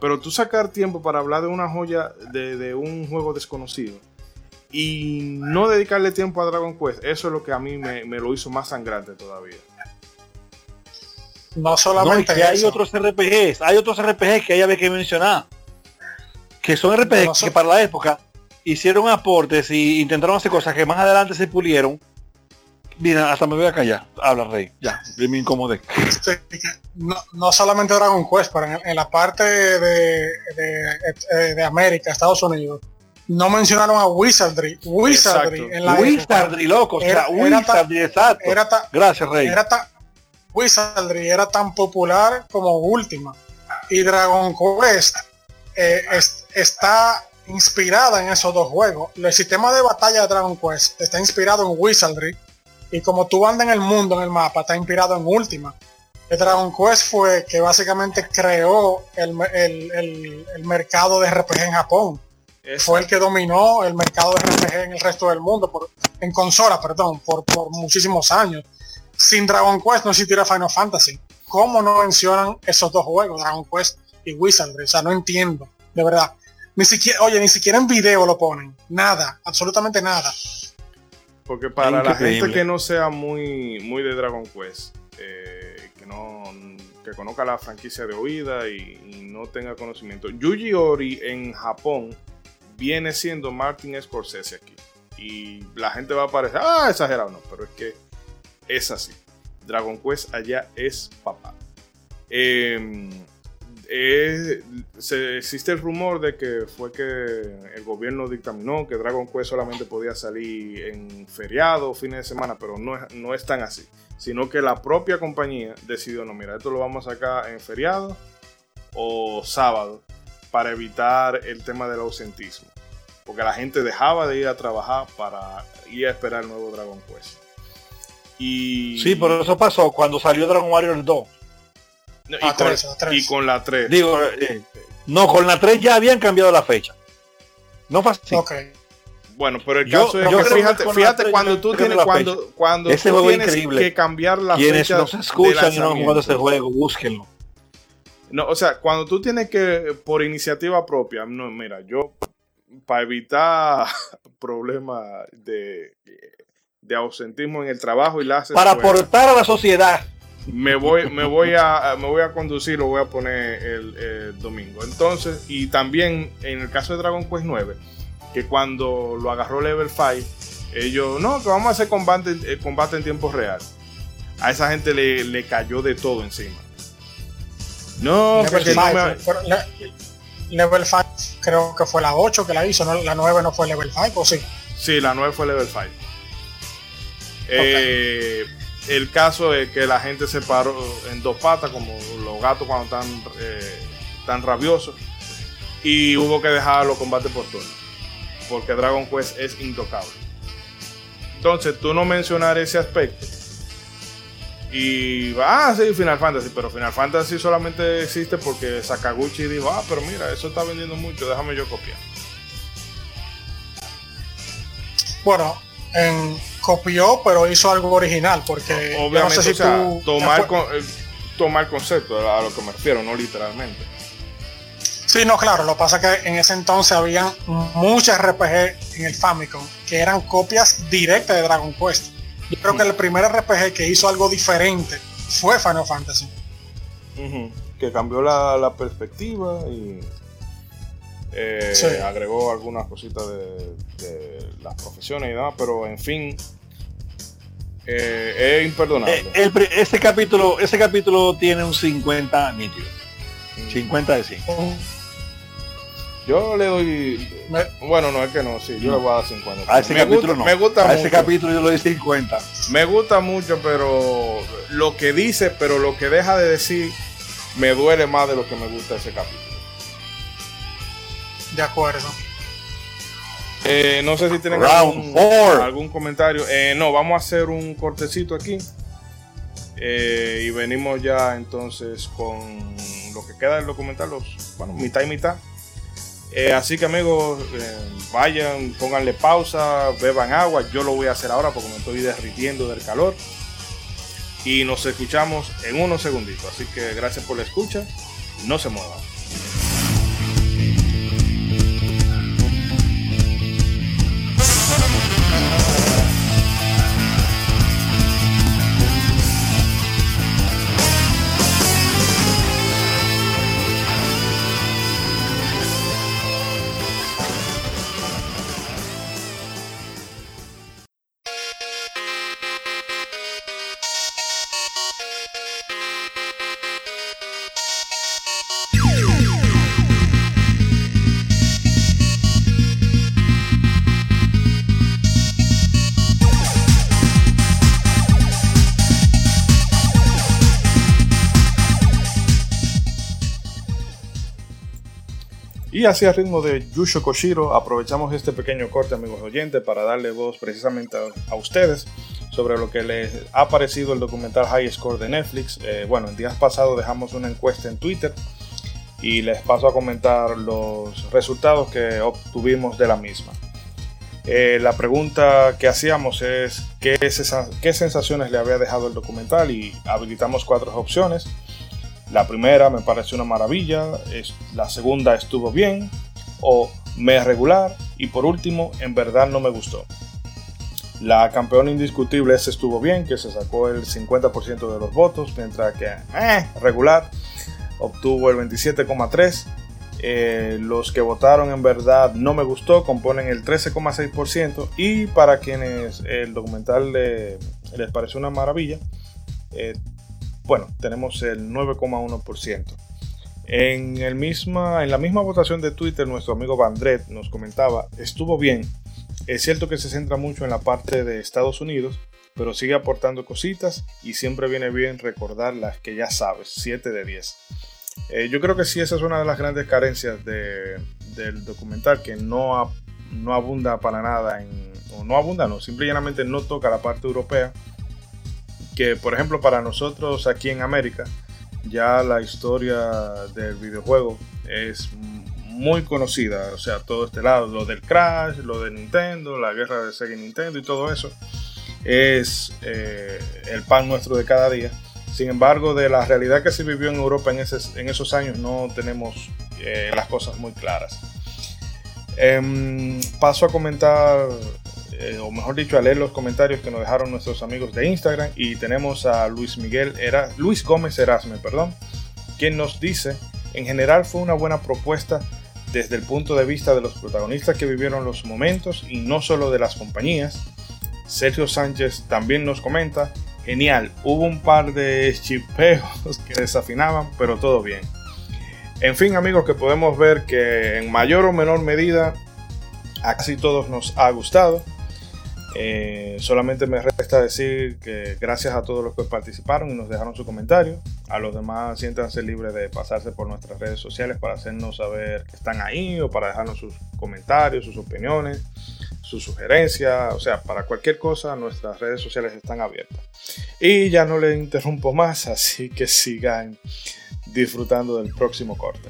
Pero tú sacar tiempo para hablar de una joya de, un juego desconocido y no dedicarle tiempo a Dragon Quest, eso es lo que a mí me, lo hizo más sangrante todavía. No solamente que hay otros RPGs, hay otros RPGs que hay que mencionar, que son RPGs que para la época hicieron aportes y intentaron hacer cosas que más adelante se pulieron Mira, hasta me voy a callar. Habla, Rey. Ya, me incomodé. no, solamente Dragon Quest, pero en, la parte de, de, América, Estados Unidos, no mencionaron a Wizardry. Wizardry en la Wizardry, loco. Era, Wizardry, exacto. Gracias, Rey. Era Wizardry era tan popular como Última. Y Dragon Quest eh, está inspirada en esos dos juegos. El sistema de batalla de Dragon Quest está inspirado en Wizardry. Y como tú andas en el mundo, en el mapa, está inspirado en Última. El Dragon Quest fue que básicamente creó el, mercado de RPG en Japón. Fue el que dominó el mercado de RPG en el resto del mundo, por, en consola, perdón, por, por muchísimos años. Sin Dragon Quest no existiera Final Fantasy. ¿Cómo no mencionan esos dos juegos, Dragon Quest y Wizardry? O sea, no entiendo, de verdad. Ni siquiera, oye, ni siquiera en video lo ponen. Nada, absolutamente nada. Porque para la gente que no sea muy, muy de Dragon Quest, eh, que no que conozca la franquicia de oída y, no tenga conocimiento. Yuji Ori en Japón viene siendo Martin Scorsese aquí. Y la gente va a parecer, ah, exagerado, no, pero es que es así. Dragon Quest allá es papá. Em, eh, existe el rumor de que fue que el gobierno dictaminó que Dragon Quest solamente podía salir en feriado, fines de semana, pero no, no es tan así. Sino que la propia compañía decidió, no, mira, esto lo vamos a sacar en feriado o sábado para evitar el tema del ausentismo. Porque la gente dejaba de ir a trabajar para ir a esperar el nuevo Dragon Quest. Y... Sí, pero eso pasó cuando salió Dragon Warrior 2. Y, con, la 3. Digo, eh, no, con la 3 ya habían cambiado la fecha. No fue así. Bueno, pero el caso es que fíjate, fíjate cuando tú tienes cuando, tú tienes increíble. que cambiar la Quienes fecha. Quienes nos escuchan y no han jugado ese juego, búsquenlo. No, o sea, cuando tú tienes que, por iniciativa propia, no, mira, yo, para evitar problemas de de ausentismo en el trabajo y la Para aportar a la sociedad. Me voy, me voy a me voy a conducir, lo voy a poner el, domingo. Entonces, y también en el caso de Dragon Quest 9, que cuando lo agarró Level 5, ellos, no, que vamos a hacer combate, eh, combate en tiempo real. A esa gente le, cayó de todo encima. No, Level 5, Level 5 creo que fue la 8 que la hizo, la 9 no fue Level 5, ¿o sí? Sí, la 9 fue Level 5. Eh, el caso es que la gente se paró en dos patas, como los gatos cuando están eh, tan rabiosos, y hubo que dejar los combates por turno, porque Dragon Quest es intocable. Entonces, tú no mencionar ese aspecto. Y, ah, sí, Final Fantasy, pero Final Fantasy solamente existe porque Sakaguchi dijo, ah, pero mira, eso está vendiendo mucho, déjame yo copiar. Bueno, en, copió, pero hizo algo original, porque obviamente tomar, eh, tomar concepto a lo que me refiero, no literalmente. Sí, no, claro, lo que pasa es que en ese entonces había muchas RPG en el Famicom que eran copias directas de Dragon Quest. Yo creo que el primer RPG que hizo algo diferente fue Final Fantasy. Que cambió la, perspectiva y eh, agregó algunas cositas de, de, las profesiones y demás, pero en fin, eh, es imperdonable. Eh, ese capítulo, ese capítulo tiene un 50 nítido. 50 de 5. Yo le doy. bueno, no es que no, sí, yo le voy a dar 50. A ese capítulo no. Me gusta a ese capítulo yo le doy 50. Me gusta mucho, pero lo que dice, pero lo que deja de decir, me duele más de lo que me gusta ese capítulo. De acuerdo. Eh, no sé si tienen algún, comentario. Eh, no, vamos a hacer un cortecito aquí. Eh, y venimos ya entonces con lo que queda del documental, los, bueno, mitad y mitad. así que amigos, vayan, pónganle pausa, beban agua. Yo lo voy a hacer ahora porque me estoy derritiendo del calor. Y nos escuchamos en unos segunditos. Así que gracias por la escucha. No se muevan. Y así a ritmo de Yusho Koshiro, aprovechamos este pequeño corte, amigos oyentes, para darle voz precisamente a, ustedes sobre lo que les ha parecido el documental High Score de Netflix. Eh, bueno, el día pasado dejamos una encuesta en Twitter y les paso a comentar los resultados que obtuvimos de la misma. Eh, la pregunta que hacíamos es ¿qué, qué sensaciones le había dejado el documental y habilitamos cuatro opciones. La primera me pareció una maravilla, la segunda estuvo bien o me regular y por último en verdad no me gustó. La campeona indiscutible ese estuvo bien, que se sacó el 50% de los votos, mientras que eh, regular obtuvo el 27,3%. Eh, los que votaron en verdad no me gustó componen el 13,6% y para quienes el documental les pareció una maravilla, eh, bueno, tenemos el 9,1%. En, en la misma votación de Twitter, nuestro amigo Bandret nos comentaba, estuvo bien. Es cierto que se centra mucho en la parte de Estados Unidos, pero sigue aportando cositas y siempre viene bien recordar las que ya sabes, 7 de 10. Eh, yo creo que sí, esa es una de las grandes carencias del documental, que no, no abunda para nada, en, o no abunda, no, simplemente no toca la parte europea que por ejemplo para nosotros aquí en América ya la historia del videojuego es muy conocida, o sea, todo este lado, lo del Crash, lo de Nintendo, la guerra de Sega y Nintendo y todo eso, es eh, el pan nuestro de cada día. Sin embargo, de la realidad que se vivió en Europa en, en esos años no tenemos eh, las cosas muy claras. Em, paso a comentar eh, o mejor dicho, a leer los comentarios que nos dejaron nuestros amigos de Instagram. Y tenemos a Luis Miguel, era Luis Gómez Erasme, perdón, quien nos dice, en general fue una buena propuesta desde el punto de vista de los protagonistas que vivieron los momentos y no solo de las compañías. Sergio Sánchez también nos comenta, genial, hubo un par de chipeos que desafinaban, pero todo bien. En fin amigos, que podemos ver que en mayor o menor medida casi todos nos ha gustado. Eh, solamente me resta decir que gracias a todos los que participaron y nos dejaron su comentario. A los demás siéntanse libres de pasarse por nuestras redes sociales para hacernos saber que están ahí o para dejarnos sus comentarios, sus opiniones, sus sugerencias. O sea, para cualquier cosa nuestras redes sociales están abiertas. Y ya no les interrumpo más, así que sigan disfrutando del próximo corte.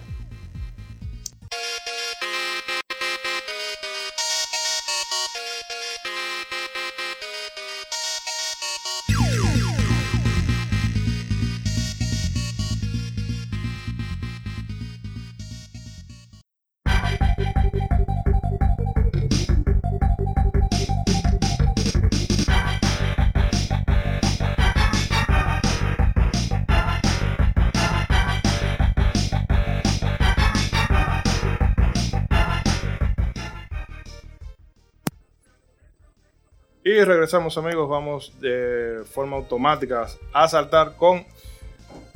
Regresamos amigos, vamos de forma automática a saltar con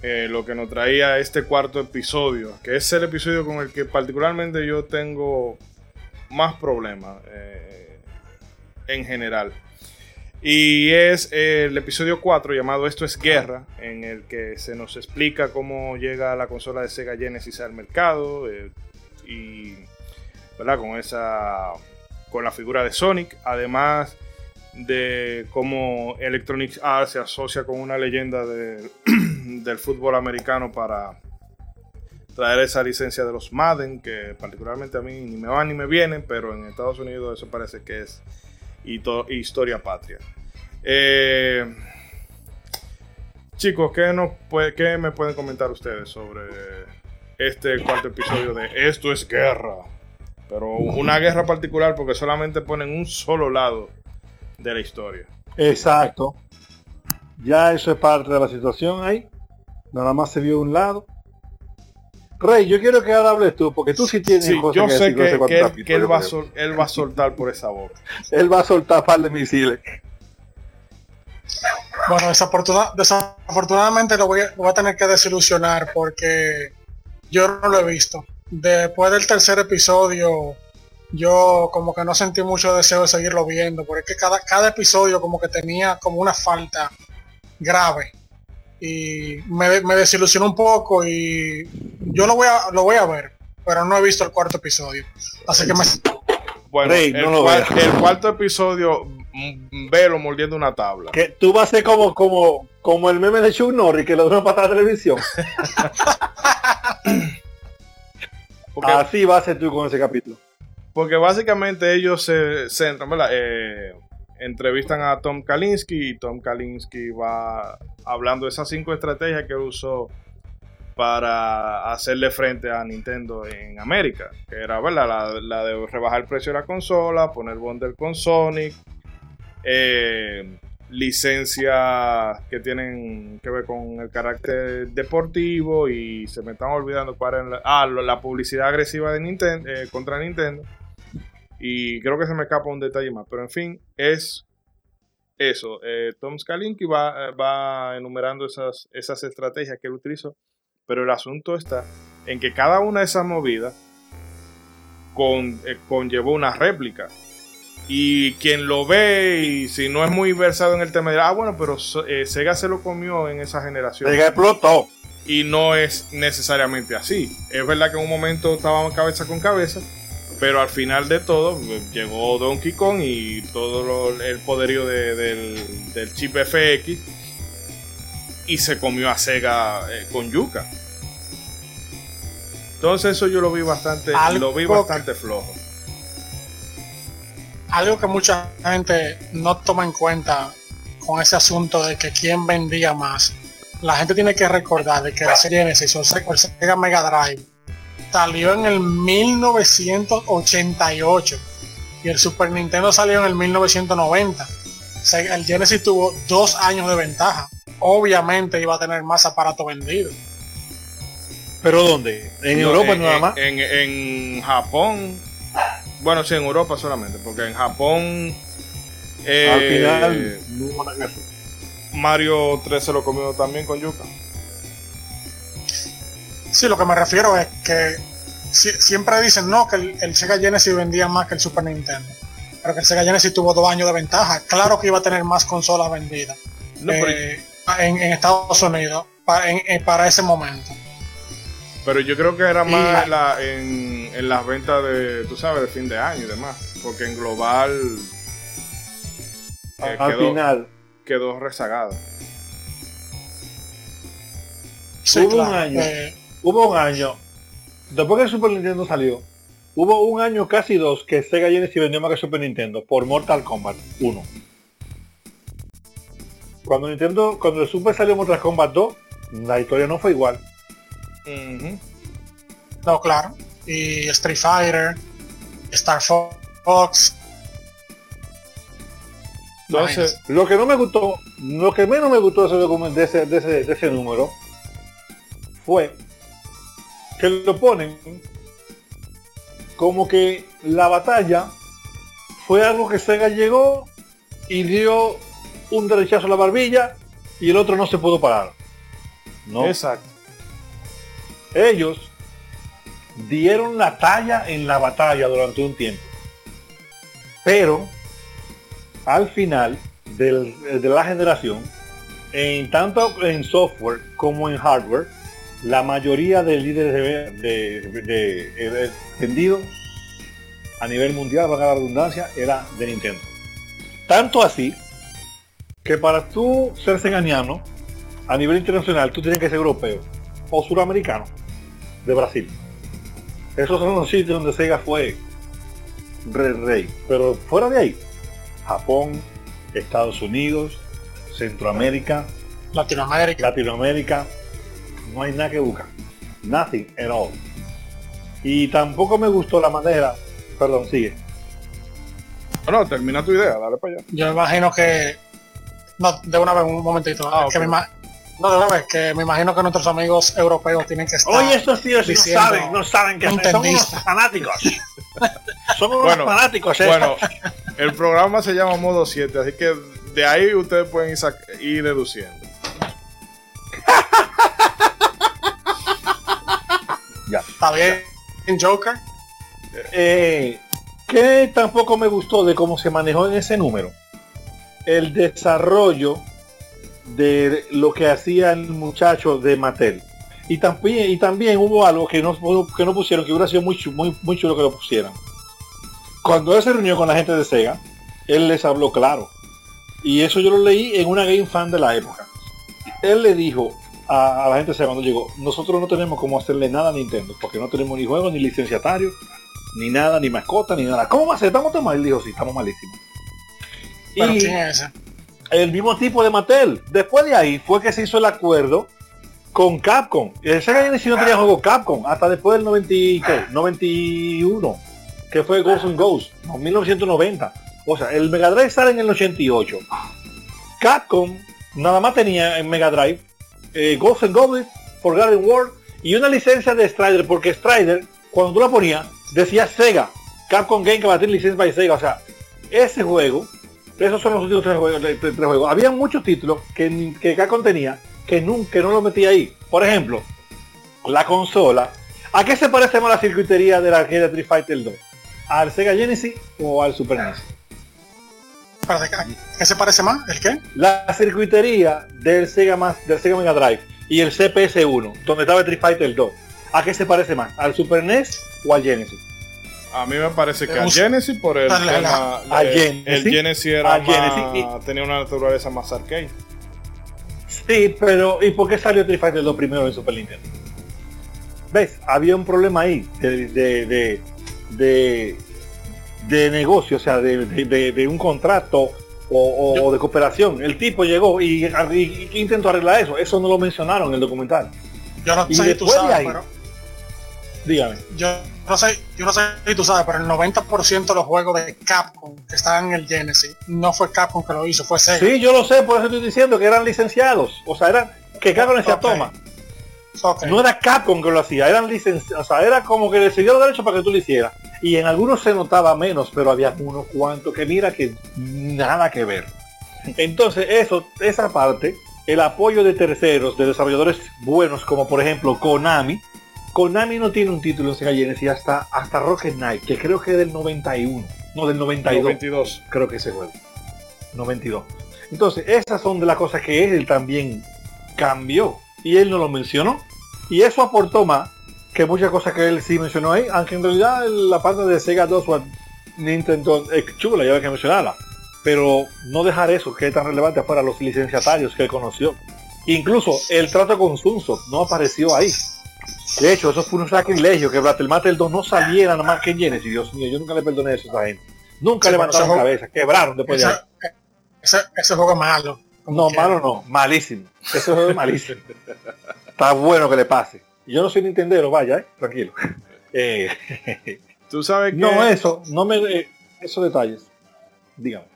eh, lo que nos traía este cuarto episodio, que es el episodio con el que particularmente yo tengo más problemas eh, en general. Y es el episodio 4 llamado Esto es Guerra, en el que se nos explica cómo llega la consola de Sega Genesis al mercado eh, y con esa con la figura de Sonic. Además de cómo Electronic Arts se asocia con una leyenda del fútbol americano para traer esa licencia de los Madden, que particularmente a mí ni me van ni me vienen, pero en Estados Unidos eso parece que es historia patria. Eh, chicos, ¿qué, ¿qué me pueden comentar ustedes sobre este cuarto episodio de Esto es guerra? Pero una guerra particular porque solamente ponen un solo lado de la historia. Exacto. Ya eso es parte de la situación ahí. Nada más se vio un lado. Rey, yo quiero que ahora hables tú, porque tú sí tienes cosas yo sé que, él, va a soltar por esa boca. él va a soltar par de misiles. Bueno, desafortunadamente lo voy, a, voy a tener que desilusionar porque yo no lo he visto. Después del tercer episodio, yo como que no sentí mucho deseo de seguirlo viendo, porque cada, cada episodio como que tenía como una falta grave. Y me, desilusionó un poco y yo lo voy a, lo voy a ver. pero no he visto el cuarto episodio. Así que me... Bueno, el, el, cuarto episodio, mm, velo mordiendo una tabla. Que tú vas a ser como, como, como el meme de Chuck Norris que lo dio para la televisión. Así va a ser tú con ese capítulo. Porque básicamente ellos se centran, ¿verdad? Eh, entrevistan a Tom Kalinski y Tom Kalinski va hablando de esas cinco estrategias que usó para hacerle frente a Nintendo en América, que era ¿verdad? La, de rebajar el precio de la consola, poner bundle con Sonic, eh, licencias que tienen que ver con el carácter deportivo y se me están olvidando cuál es la, ah, la publicidad agresiva de Nintendo eh, contra Nintendo y creo que se me escapa un detalle más, pero en fin, es eso. Eh, Tom Skalinki va, va enumerando esas, esas estrategias que él utilizó, pero el asunto está en que cada una de esas movidas con, eh, conllevó una réplica. Y quien lo ve y si no es muy versado en el tema dirá, ah, bueno, pero eh, Sega se lo comió en esa generación. Sega explotó. Y no es necesariamente así. Es verdad que en un momento estábamos cabeza con cabeza, pero al final de todo, llegó Donkey Kong y todo el poderío del, chip FX y se comió a Sega eh, con yuca. Entonces eso yo lo vi bastante, lo vi bastante flojo. Algo que mucha gente no toma en cuenta con ese asunto de que quién vendía más. La gente tiene que recordar de que la serie Genesis o el Sega Mega Drive salió en el 1988 y el Super Nintendo salió en el 1990. el Genesis tuvo dos años de ventaja. Obviamente iba a tener más aparato vendido. ¿Pero dónde? ¿En Europa nada más? En, Japón. Bueno, sí, en Europa solamente, porque en Japón... Eh, Al final... Mario 3 se lo comió también con yuca. Sí, lo que me refiero es que siempre dicen no, que el, Sega Genesis vendía más que el Super Nintendo. Pero que el Sega Genesis tuvo dos años de ventaja. Claro que iba a tener más consolas vendidas eh, en, Estados Unidos para, ese momento. Pero yo creo que era más en, las ventas de, tú sabes, de fin de año y demás. Porque en global. Eh, al final. Quedó rezagado. hubo un año. Eh, hubo un año, después que el Super Nintendo salió, hubo un año, casi dos, que Sega Genesis vendió más que Super Nintendo por Mortal Kombat 1. Cuando Nintendo, cuando el Super salió Mortal Kombat 2, la historia no fue igual. No, claro. Y Street Fighter, Star Fox. Entonces, lo que no me gustó, lo que menos me gustó de ese, de ese, de ese número fue que lo ponen como que la batalla fue algo que Sega llegó y dio un derechazo a la barbilla y el otro no se pudo parar. ¿no? Exacto. Ellos dieron la talla en la batalla durante un tiempo. Pero al final de la generación, en tanto en software como en hardware, la mayoría de líderes de, vendidos a nivel mundial, para la redundancia, era de Nintendo. Tanto así que para tú ser seganiano, a nivel internacional, tú tienes que ser europeo o suramericano de Brasil. Esos son los sitios donde Sega fue rey, rey. Pero fuera de ahí, Japón, Estados Unidos, Centroamérica, Latinoamérica, Latinoamérica no hay nada que buscar. Nothing at all. Y tampoco me gustó la manera. Perdón, sigue. No, termina tu idea, dale para allá. Yo imagino que. No, de una vez, un momentito. Ah, no, de una vez, que me imagino que nuestros amigos europeos tienen que estar. Oye, estos tíos no saben, no saben que son unos fanáticos. son unos fanáticos, ¿eh? Bueno, el programa se llama Modo 7, así que de ahí ustedes pueden ir deduciendo. Bien, Joker. Eh, que tampoco me gustó de cómo se manejó en ese número. El desarrollo de lo que hacía el muchacho de Mattel. Y también, hubo algo que no, pusieron, que hubiera sido muy chulo que lo pusieran. Cuando él se reunió con la gente de Sega, él les habló claro. Y eso yo lo leí en una Game Fan de la época. Él le dijo a, la gente Sega cuando llegó, nosotros no tenemos cómo hacerle nada a Nintendo, porque no tenemos ni juegos, ni licenciatarios, ni nada, ni mascota, ni nada. ¿Cómo va a ser? ¿Estamos tan mal? Él dijo, sí, estamos malísimos. ¿Pero y quién es ese? El mismo tipo de Mattel. Después de ahí fue que se hizo el acuerdo con Capcom. El Sega Genesis no tenía juego Capcom hasta después del 90, ¿qué? 91, que fue Ghost and Ghost, no, 1990. O sea, el Mega Drive sale en el 88. Capcom nada más tenía en Mega Drive eh, Ghost and Goblins, Forgotten World y una licencia de Strider, porque Strider, cuando tú la ponías, decía Sega. Capcom Game que va a tener licencia para Sega. O sea, ese juego, esos son los últimos tres juegos. Había muchos títulos que, que Capcom tenía que nunca no lo metía ahí. Por ejemplo, la consola. ¿A qué se parece más la circuitería de la arcade Street Fighter 2? ¿Al Sega Genesis o al Super NES? ¿Qué se parece más? ¿El qué? La circuitería del Sega, más, del Sega Mega Drive y el CPS1, donde estaba Street Fighter 2. ¿A qué se parece más? ¿Al Super NES o al Genesis? A mí me parece que al Genesis por el tema, el, Genesis era más, tenía una naturaleza más arcade. Sí, pero ¿y por qué salió Street Fighter 2 primero en Super Nintendo? ¿Ves? Había un problema ahí de, de, de, de, negocio, o sea, de, un contrato o, de cooperación. El tipo llegó y, intentó arreglar eso. Eso no lo mencionaron en el documental. Yo no sé si tú sabes, pero... Dígame. Yo no sé, yo no sé si tú sabes, pero el 90% de los juegos de Capcom que están en el Genesis no fue Capcom que lo hizo, fue Sega. Sí, yo lo sé, por eso estoy diciendo que eran licenciados. O sea, eran que Capcom decía toma. No era Capcom que lo hacía, eran licenciados. O sea, era como que decidió los derechos para que tú lo hicieras. Y en algunos se notaba menos, pero había unos cuantos que mira que nada que ver. Entonces, eso, esa parte, el apoyo de terceros, de desarrolladores buenos, como por ejemplo Konami, Konami no tiene un título en Sega Genesis hasta, hasta Rocket Knight, que creo que es del 91. No, del 92. 92. Creo que ese juego. 92. Entonces, esas son de las cosas que él también cambió. Y él no lo mencionó. Y eso aportó más que muchas cosas que él sí mencionó ahí. Aunque en realidad la parte de Sega 2 Nintendo es chula, ya hay que mencionarla. Pero no dejar eso, que es tan relevante para los licenciatarios que él conoció. Incluso el trato con Sunso no apareció ahí. De hecho, eso fue un sacrilegio que Battle 2 no saliera nada más que en Genesis. Dios mío, yo nunca le perdoné eso a esa gente. Nunca levantaron la cabeza, quebraron después de ese, ese, juego es malo. No, malo no, malísimo. Juego es malísimo. Está bueno que le pase. Yo no soy Nintendero, vaya, eh, tranquilo. Eh, Tú sabes que... No, eso, no me... Eh, esos detalles. Dígame.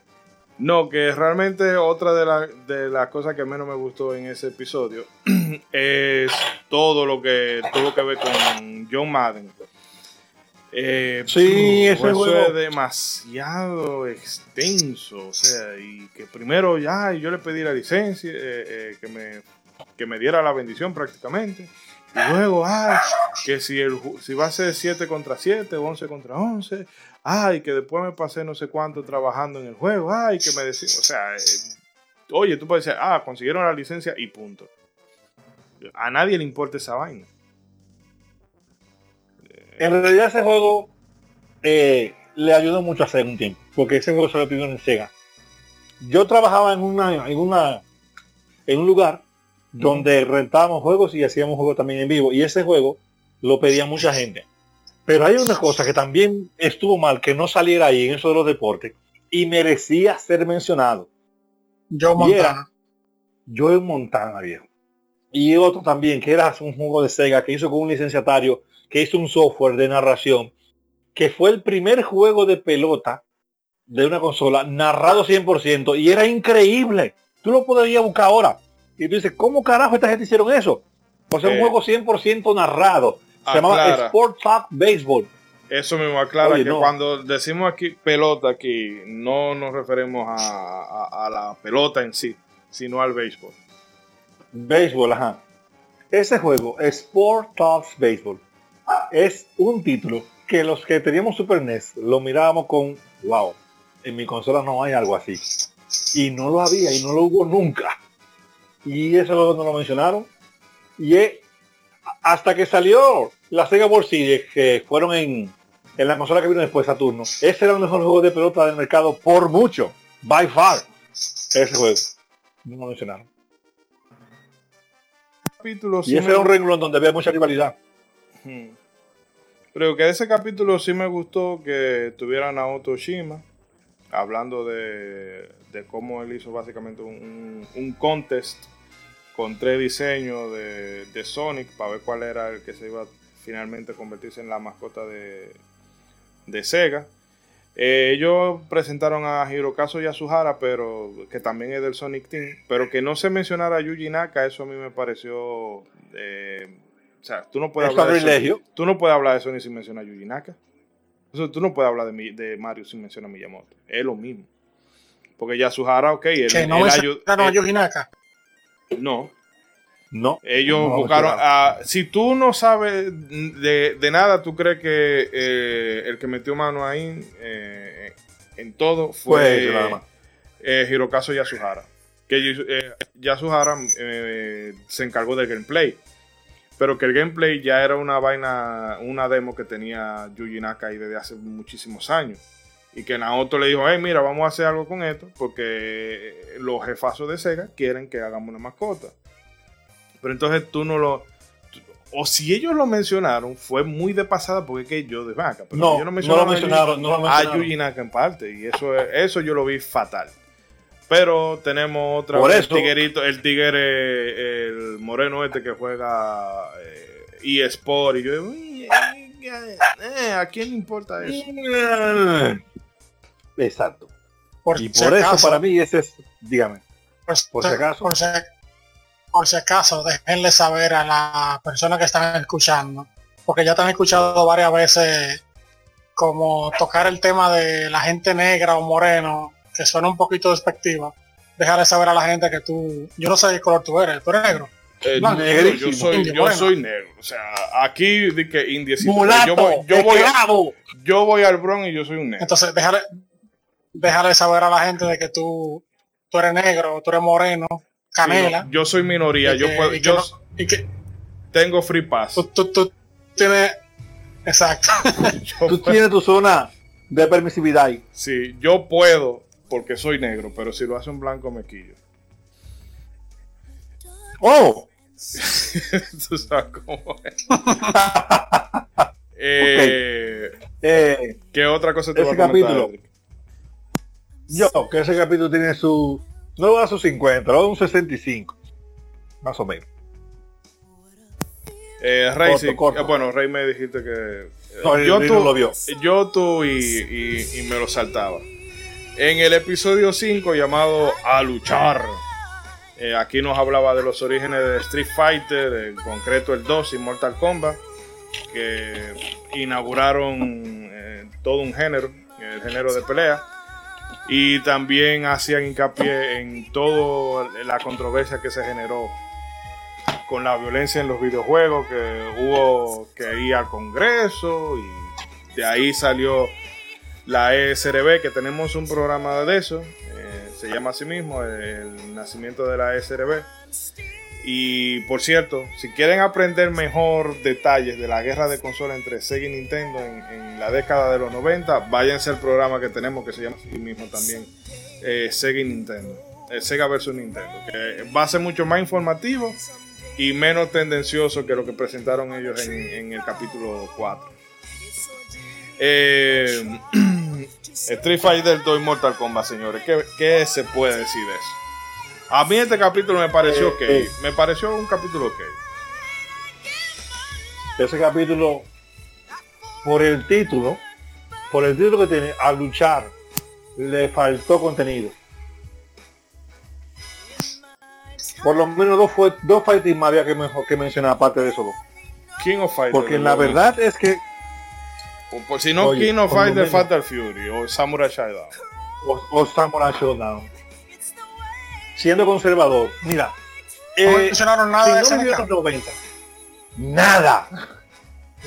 No, que realmente otra de, de las cosas que menos me gustó en ese episodio es todo lo que tuvo que ver con John Madden. Eh, sí, ese eso es demasiado extenso. O sea, y que primero ya yo le pedí la licencia, eh, eh, que, me, que me diera la bendición prácticamente. Y luego, ah, que si, el, si va a ser 7 contra 7 o 11 contra 11, ay, que después me pasé no sé cuánto trabajando en el juego, ay, que me decía, o sea, eh, oye, tú puedes decir, ah, consiguieron la licencia y punto. A nadie le importa esa vaina. En realidad ese juego eh, le ayudó mucho a hacer un tiempo, porque ese juego se lo pidió en Sega. Yo trabajaba en una, en una, en un lugar donde rentábamos juegos y hacíamos juegos también en vivo, y ese juego lo pedía mucha gente. Pero hay una cosa que también estuvo mal que no saliera ahí en eso de los deportes y merecía ser mencionado. Yo Montana. Yo en Montana, viejo. Y otro también, que era un juego de Sega que hizo con un licenciatario, que hizo un software de narración, que fue el primer juego de pelota de una consola narrado 100% y era increíble. Tú lo podrías buscar ahora. Y tú dices, ¿cómo carajo esta gente hicieron eso? Pues es un eh. juego 100% narrado se llamaba Sport Talk Baseball. Eso mismo aclara que cuando decimos aquí pelota aquí, no nos referimos a, la pelota en sí, sino al béisbol. Béisbol, ajá. Ese juego, Sport Talks Baseball, es un título que los que teníamos Super NES lo mirábamos con, wow, en mi consola no hay algo así. Y no lo había y no lo hubo nunca. Y eso no lo mencionaron. Y es hasta que salió la Sega World Series, que fueron en, en la consola que vino después Saturno, ese era el mejor juego de pelota del mercado por mucho, by far. Ese juego. No lo mencionaron. Capítulo, Y ese era un renglón donde había mucha rivalidad. Hmm. Creo que ese capítulo sí me gustó que tuviera Naoto Shima hablando de, de cómo él hizo básicamente un, un contest con tres diseños de, de Sonic para ver cuál era el que se iba finalmente a convertirse en la mascota de, de Sega. Eh, ellos presentaron a Hirokazu Yasuhara, pero que también es del Sonic Team, pero que no se mencionara a Yuji Naka, eso a mí me pareció... eh, o sea, tú no puedes Es hablar de. Sonic- Tú no puedes hablar de Sonic sin mencionar a Yuji Naka. Eso, tú no puedes hablar de, Mi- de Mario sin mencionar a Miyamoto. Es lo mismo. Porque Yasuhara, ok, él, Que no él mencionaron ayu- a él- Yuji Naka. no, No. ellos No, buscaron claro. a... Si tú no sabes de, de nada, tú crees que eh, el que metió mano ahí eh, en todo Fue más. eh, Hirokazu Yasuhara. Que eh, Yasuhara eh, se encargó del gameplay. Pero que el gameplay ya era una vaina, una demo que tenía Yuji Naka ahí desde hace muchísimos años. Y que Naoto le dijo, hey, mira, vamos a hacer algo con esto, porque los jefazos de Sega quieren que hagamos una mascota. Pero entonces tú no lo... O si ellos lo mencionaron, fue muy de pasada, porque es que yo de vaca. Pero No, ellos no lo a Yuji- mencionaron, no lo a mencionaron. Yuji Naka en parte. Y eso, es- eso yo lo vi fatal. Pero tenemos otra Por vez eso- el tiguerito, el tigre, el moreno este que juega eh, eSport. Y yo digo, "Uy, eh, eh, ¿a quién le importa eso? Exacto. Por Y si por eso para mí ese es, dígame. por si acaso. Por si, por si acaso, déjenle saber a las personas que están escuchando, porque ya te han escuchado varias veces como tocar el tema de la gente negra o moreno, que suena un poquito despectiva. Déjale saber a la gente que tú, yo no sé qué color tú eres, tú eres negro. Eh, Blanco, yo, soy, Indio, yo soy negro. O sea, aquí di que indiecito. Mulato, Yo voy, yo, voy, yo voy al Bronx y yo soy un negro. Entonces, déjale, déjale saber a la gente de que tú, tú eres negro, tú eres moreno, canela, Sí, no, yo soy minoría. Y Yo, que- puedo- y que yo no- y que tengo free pass. tú, tú, tú tienes, exacto. Tú tienes tu zona de permisividad ahí. Sí, yo puedo porque soy negro, pero si lo hace un blanco me quillo. Oh, Tú sabes cómo es. Eh, eh, ¿Qué otra cosa te Ese voy a comentar, capítulo. Yo, que ese capítulo tiene su, no voy a su 50, lo voy a un 65. Más o menos. Eh, Rey, Corto, sí, corto. eh, bueno, Rey me dijiste que... No, yo, tú, no lo vio. yo tú y, y- y me lo saltaba. En el episodio 5 llamado A Luchar, eh, aquí nos hablaba de los orígenes de Street Fighter, en concreto el 2 y Mortal Kombat, que inauguraron eh, todo un género, el género de pelea. Y también hacían hincapié en toda la controversia que se generó con la violencia en los videojuegos, que hubo que ir al Congreso y de ahí salió la ESRB, que tenemos un programa de eso, eh, se llama así mismo, el nacimiento de la ESRB. Y por cierto, si quieren aprender mejor detalles de la guerra de consola entre Sega y Nintendo en, la década de los 90, váyanse al programa que tenemos que se llama así mismo también, eh, Sega y Nintendo. eh, Sega versus Nintendo, que va a ser mucho más informativo y menos tendencioso que lo que presentaron ellos en, en el capítulo 4. Eh, Street Fighter 2 y Mortal Kombat, señores, ¿qué, qué se puede decir de eso? A mí este capítulo me pareció Eh, ok, eh. me pareció un capítulo ok. Ese capítulo, por el título, por el título que tiene, a luchar, le faltó contenido. Por lo menos dos, fue, dos fighting más había que, mejor, que mencionar aparte de dos. King of Fighters. Porque la verdad es que, por si no, Oye, King of menos- Fatal Fury o Samurai Shodown. o, o Samurai Showdown, siendo conservador, mira, No eh, mencionaron nada de si no vivió SNK. los 90, nada,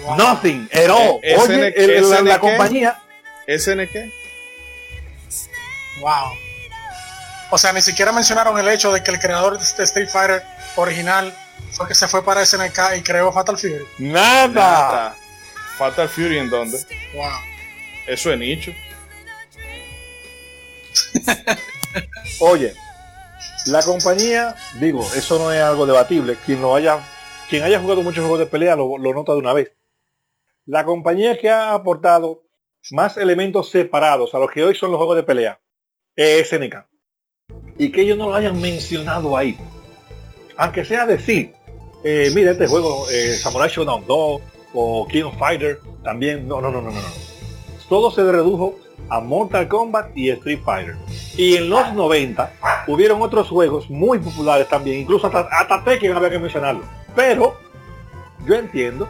Wow. nothing at all. Eh, Oye, SNK, el- el- la, la SNK. compañía, ¿SNK? Wow. O sea, ni siquiera mencionaron el hecho de que el creador de este Street Fighter original fue que se fue para SNK y creó Fatal Fury. Nada. Fatal Fury en dónde? Wow. Eso es nicho. Oye, la compañía, digo, eso no es algo debatible. Quien lo haya, quien haya jugado muchos juegos de pelea lo, lo nota de una vez. La compañía que ha aportado más elementos separados a los que hoy son los juegos de pelea es SNK. Y que ellos no lo hayan mencionado ahí. Aunque sea decir, eh, mira este juego, eh, Samurai Shodown 2 o King of Fighter, también, no, no, no, no, no. Todo se redujo a Mortal Kombat y Street Fighter. Y en los 90 hubieron otros juegos muy populares también, incluso hasta, hasta Tekken había que mencionarlo. Pero yo entiendo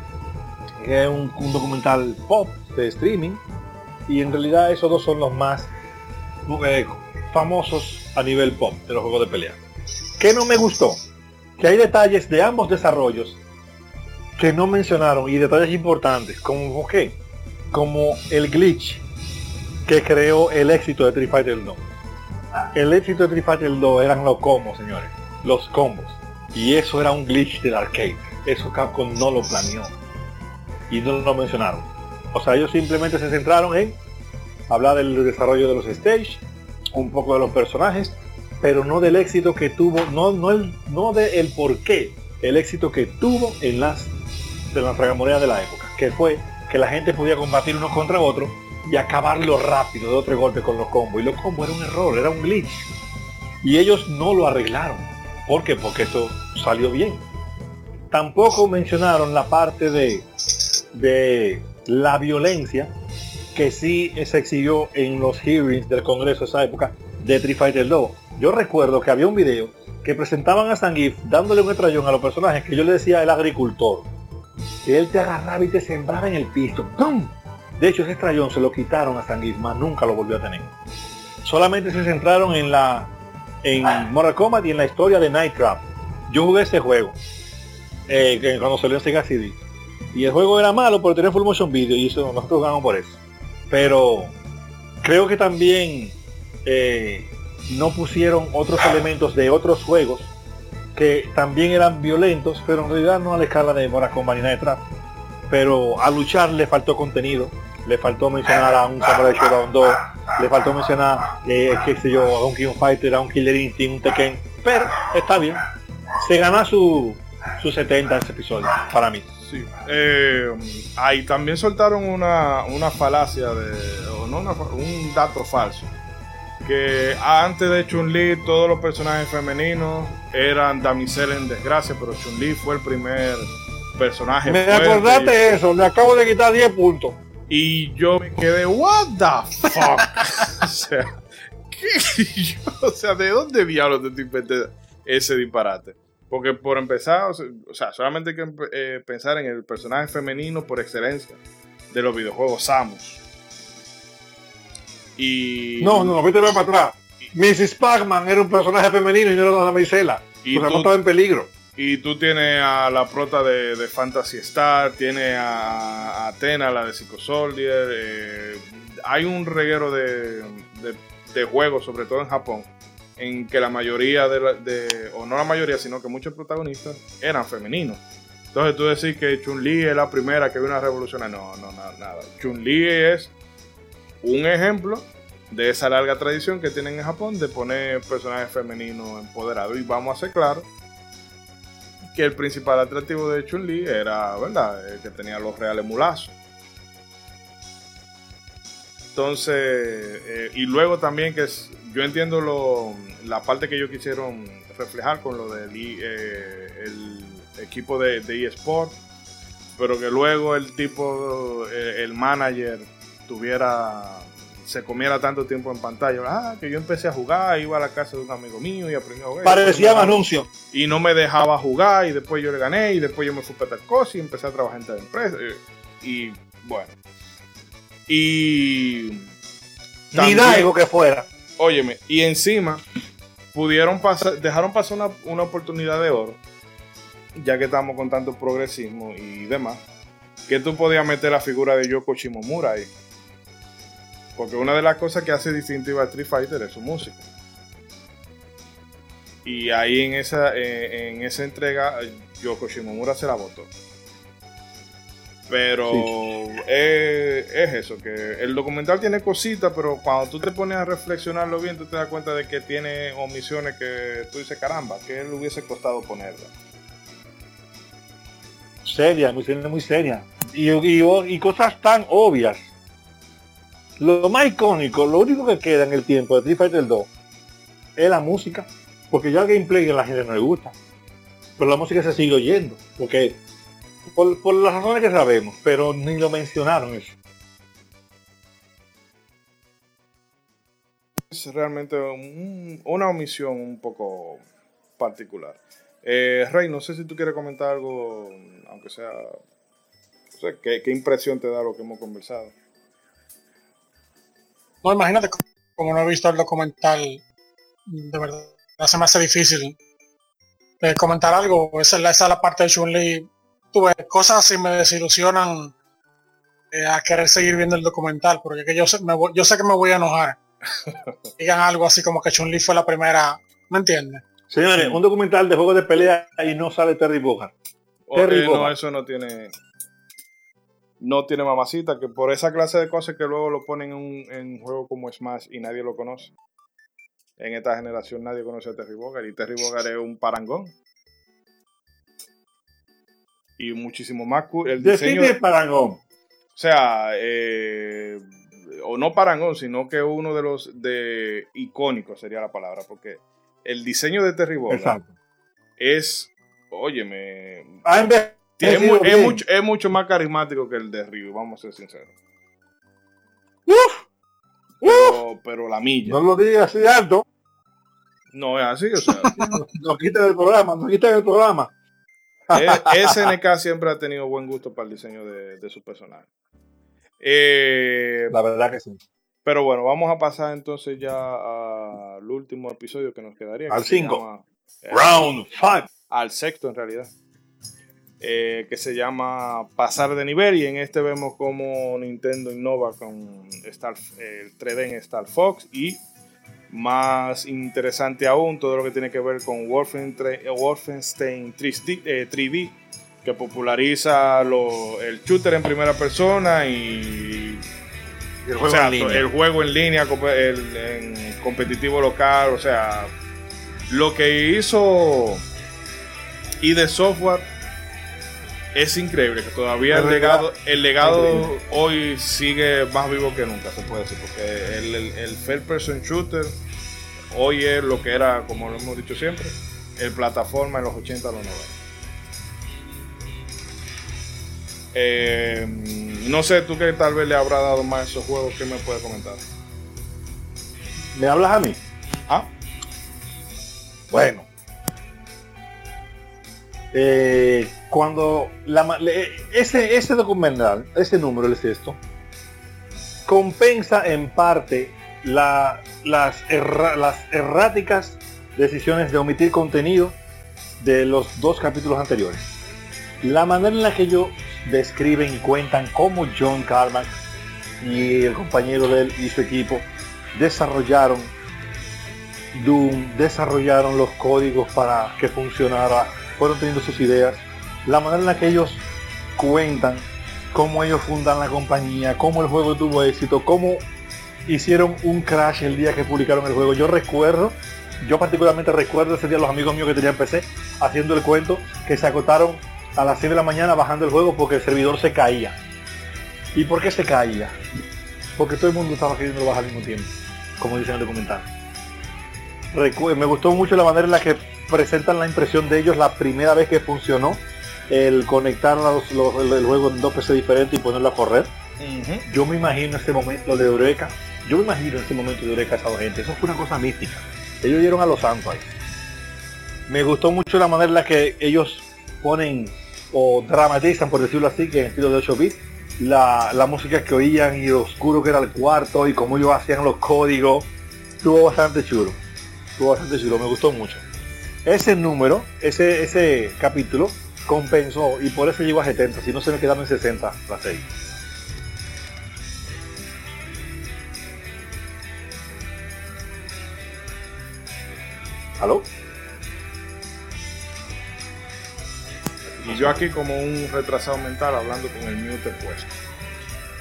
que es un, documental pop de streaming y en realidad esos dos son los más eh, famosos a nivel pop de los juegos de pelea. ¿Qué no me gustó? Que hay detalles de ambos desarrollos que no mencionaron y detalles importantes, como qué? Como el glitch que creó el éxito de Street Fighter 2. El éxito de Street Fighter 2 eran los combos, señores, los combos. Y eso era un glitch del arcade. Eso Capcom no lo planeó. Y no lo mencionaron. O sea, ellos simplemente se centraron en hablar del desarrollo de los stage, un poco de los personajes, pero no del éxito que tuvo, no, no, el, no de el por qué, el éxito que tuvo en las de las tragamonedas de la época, que fue que la gente podía combatir uno contra otro y acabarlo rápido de otro golpe con los combos. Y los combos era un error, era un glitch. Y ellos no lo arreglaron. ¿Por qué? Porque esto salió bien. Tampoco mencionaron la parte de, de la violencia que sí se exhibió en los hearings del Congreso de esa época de Street Fighter 2. Yo recuerdo que había un video que presentaban a Zangief dándole un estrellón a los personajes que yo le decía el agricultor. Que él te agarraba y te sembraba en el piso. ¡Pum! De hecho, ese estrellón se lo quitaron a más nunca lo volvió a tener. Solamente se centraron en la en Mortal Kombat y en la historia de Night Trap. Yo jugué ese juego eh, cuando salió en Sega CD. Y el juego era malo, pero tenía full motion video y eso nosotros ganamos por eso. Pero creo que también eh, no pusieron otros elementos de otros juegos que también eran violentos, pero en realidad no a la escala de Mortal Kombat ni Night Trap. Pero a luchar le faltó contenido, le faltó mencionar a un Samurai Shodown 2, le faltó mencionar, eh, qué yo, a un King Fighter, a un Killer Instinct, un Tekken, pero está bien. Se gana su, su 70 ese episodio, para mí. Sí. Eh, ahí también soltaron una, una falacia de. O no una, un dato falso. Que antes de Chun-Li todos los personajes femeninos eran damiselas en desgracia, pero Chun-Li fue el primer personaje. Me acordaste y- eso, le acabo de quitar 10 puntos. Y yo me quedé, what the fuck? o sea, ¿qué? O sea, ¿de dónde diablos te inventé ese disparate? Porque por empezar, o sea, solamente hay que eh, pensar en el personaje femenino por excelencia de los videojuegos, Samus. Y. No, no, no, vete para atrás. Mrs. Pac-Man era un personaje femenino y no era una damisela. Y sea, tú- no estaba en peligro. Y tú tienes a la prota de, de Fantasy Star, tienes a, a Athena, la de Psycho Soldier. eh, hay un reguero de, de- de juegos, sobre todo en Japón, en que la mayoría de, la- de- o no la mayoría, sino que muchos protagonistas eran femeninos. Entonces tú decís que Chun-Li es la primera que vino a revolucionar. No, no, no, nada. Chun-Li es un ejemplo de esa larga tradición que tienen en Japón de poner personajes femeninos empoderados. Y vamos a ser claros que el principal atractivo de Chun-Li era, ¿verdad? Que tenía los reales mulazos. Entonces, eh, y luego también que es- yo entiendo lo, la parte que ellos quisieron reflejar con lo del eh, el equipo de, de eSport, pero que luego el tipo, eh, el manager tuviera, se comiera tanto tiempo en pantalla. Ah, que yo empecé a jugar, iba a la casa de un amigo mío y aprendí a jugar. Parecían Después me- anuncios. y no me dejaba jugar y después yo le gané y después yo me fui para tal cosa y empecé a trabajar en tal empresa eh, y bueno y Ni también- Daigo que fuera. óyeme y encima pudieron pasar dejaron pasar una, una oportunidad de oro ya que estamos con tanto progresismo y demás que tú podías meter la figura de Yoko Shimomura ahí porque una de las cosas que hace distintiva a Street Fighter es su música Y ahí en esa, eh, en esa entrega, Yoko Shimomura se la votó. Pero es, eso, que el documental tiene cositas, pero cuando tú te pones a reflexionarlo bien, tú te das cuenta de que tiene omisiones que tú dices, caramba, que le hubiese costado ponerla. Seria, muy seria, muy seria. Y, y, cosas tan obvias. Lo más icónico, lo único que queda en el tiempo de Street Fighter 2 es la música. Porque ya el gameplay a la gente no le gusta. Pero la música se sigue oyendo. Porque por, las razones que sabemos, pero ni lo mencionaron eso. Es realmente una omisión un poco particular. Eh, Rey, no sé si tú quieres comentar algo, aunque sea... ¿qué, impresión te da lo que hemos conversado? No, imagínate, como no he visto el documental, de verdad, se me hace difícil eh, comentar algo. Esa, esa es la parte de Chun-Li tuve cosas así me desilusionan eh, a querer seguir viendo el documental, porque yo sé, yo sé que me voy a enojar. Digan algo así como que Chun-Li fue la primera, ¿me entiendes? Señores, un documental de juegos de pelea y no sale Terry Bogard. Terry No, eso no tiene no tiene mamacita, que por esa clase de cosas que luego lo ponen en un, en juego como Smash y nadie lo conoce. En esta generación nadie conoce a Terry Bogard y Terry Bogard es un parangón y muchísimo más El diseño de Parangón. O sea, eh, o no Parangón, sino que uno de los de icónicos sería la palabra, porque el diseño de Terry Bogard es, óyeme, ah, es, mucho, es, mucho, más carismático que el de Ryu, vamos a ser sinceros. Pero, pero, la milla. No lo digas así alto. No es así, o sea. nos quitan el programa, nos quitan el programa. E, SNK siempre ha tenido buen gusto para el diseño de, su personaje. Eh, la verdad que sí. Pero bueno, vamos a pasar entonces ya al último episodio que nos quedaría. Al 5. Eh, Round 5. Al sexto en realidad. Eh, que se llama Pasar de nivel y en este vemos como Nintendo innova con Star, el 3D en Star Fox y más interesante aún todo lo que tiene que ver con Wolfenstein 3D, eh, que populariza el shooter en primera persona y el juego, en, línea. el competitivo local, o sea, lo que hizo y de software es increíble, que todavía el legado, el legado hoy sigue más vivo que nunca, se puede decir, porque el, el, First Person Shooter hoy es lo que era, como lo hemos dicho siempre, el plataforma en los 80 a los 90. Eh, no sé, tú que tal vez le habrá dado más esos juegos, ¿qué me puedes comentar? ¿Me hablas a mí? Ah. Bueno, eh, cuando la, ese, ese documental, ese número, es esto, compensa en parte las, las erráticas decisiones de omitir contenido de los dos capítulos anteriores. La manera en la que ellos describen y cuentan cómo John Carmack y el compañero de él y su equipo desarrollaron Doom, desarrollaron los códigos para que funcionara fueron teniendo sus ideas, la manera en la que ellos cuentan cómo ellos fundan la compañía, cómo el juego tuvo éxito, cómo hicieron un crash el día que publicaron el juego. Yo recuerdo, yo particularmente recuerdo ese día los amigos míos que tenían PC haciendo el cuento que se acotaron a las 6 de la mañana bajando el juego porque el servidor se caía. ¿Y por qué se caía? Porque todo el mundo estaba queriendo bajar al mismo tiempo, como dice en el documental. me gustó mucho la manera en la que presentan la impresión de ellos la primera vez que funcionó el conectar los, el juego en dos PC diferentes y ponerlo a correr. Yo me imagino ese momento de Eureka. Yo me imagino ese momento de Eureka esa gente. Eso fue una cosa mística. Ellos dieron a los santos ahí. Me gustó mucho la manera en la que ellos ponen o dramatizan, por decirlo así, que en estilo de 8 bits, la, la música que oían y lo oscuro que era el cuarto y cómo ellos hacían los códigos. Estuvo bastante chulo. Estuvo bastante chulo, me gustó mucho ese número, ese, ese capítulo, compensó y por eso llegó a 70, si no se me quedaron en 60 la serie. ¿Aló? Y yo aquí como un retrasado mental hablando con el mute puesto.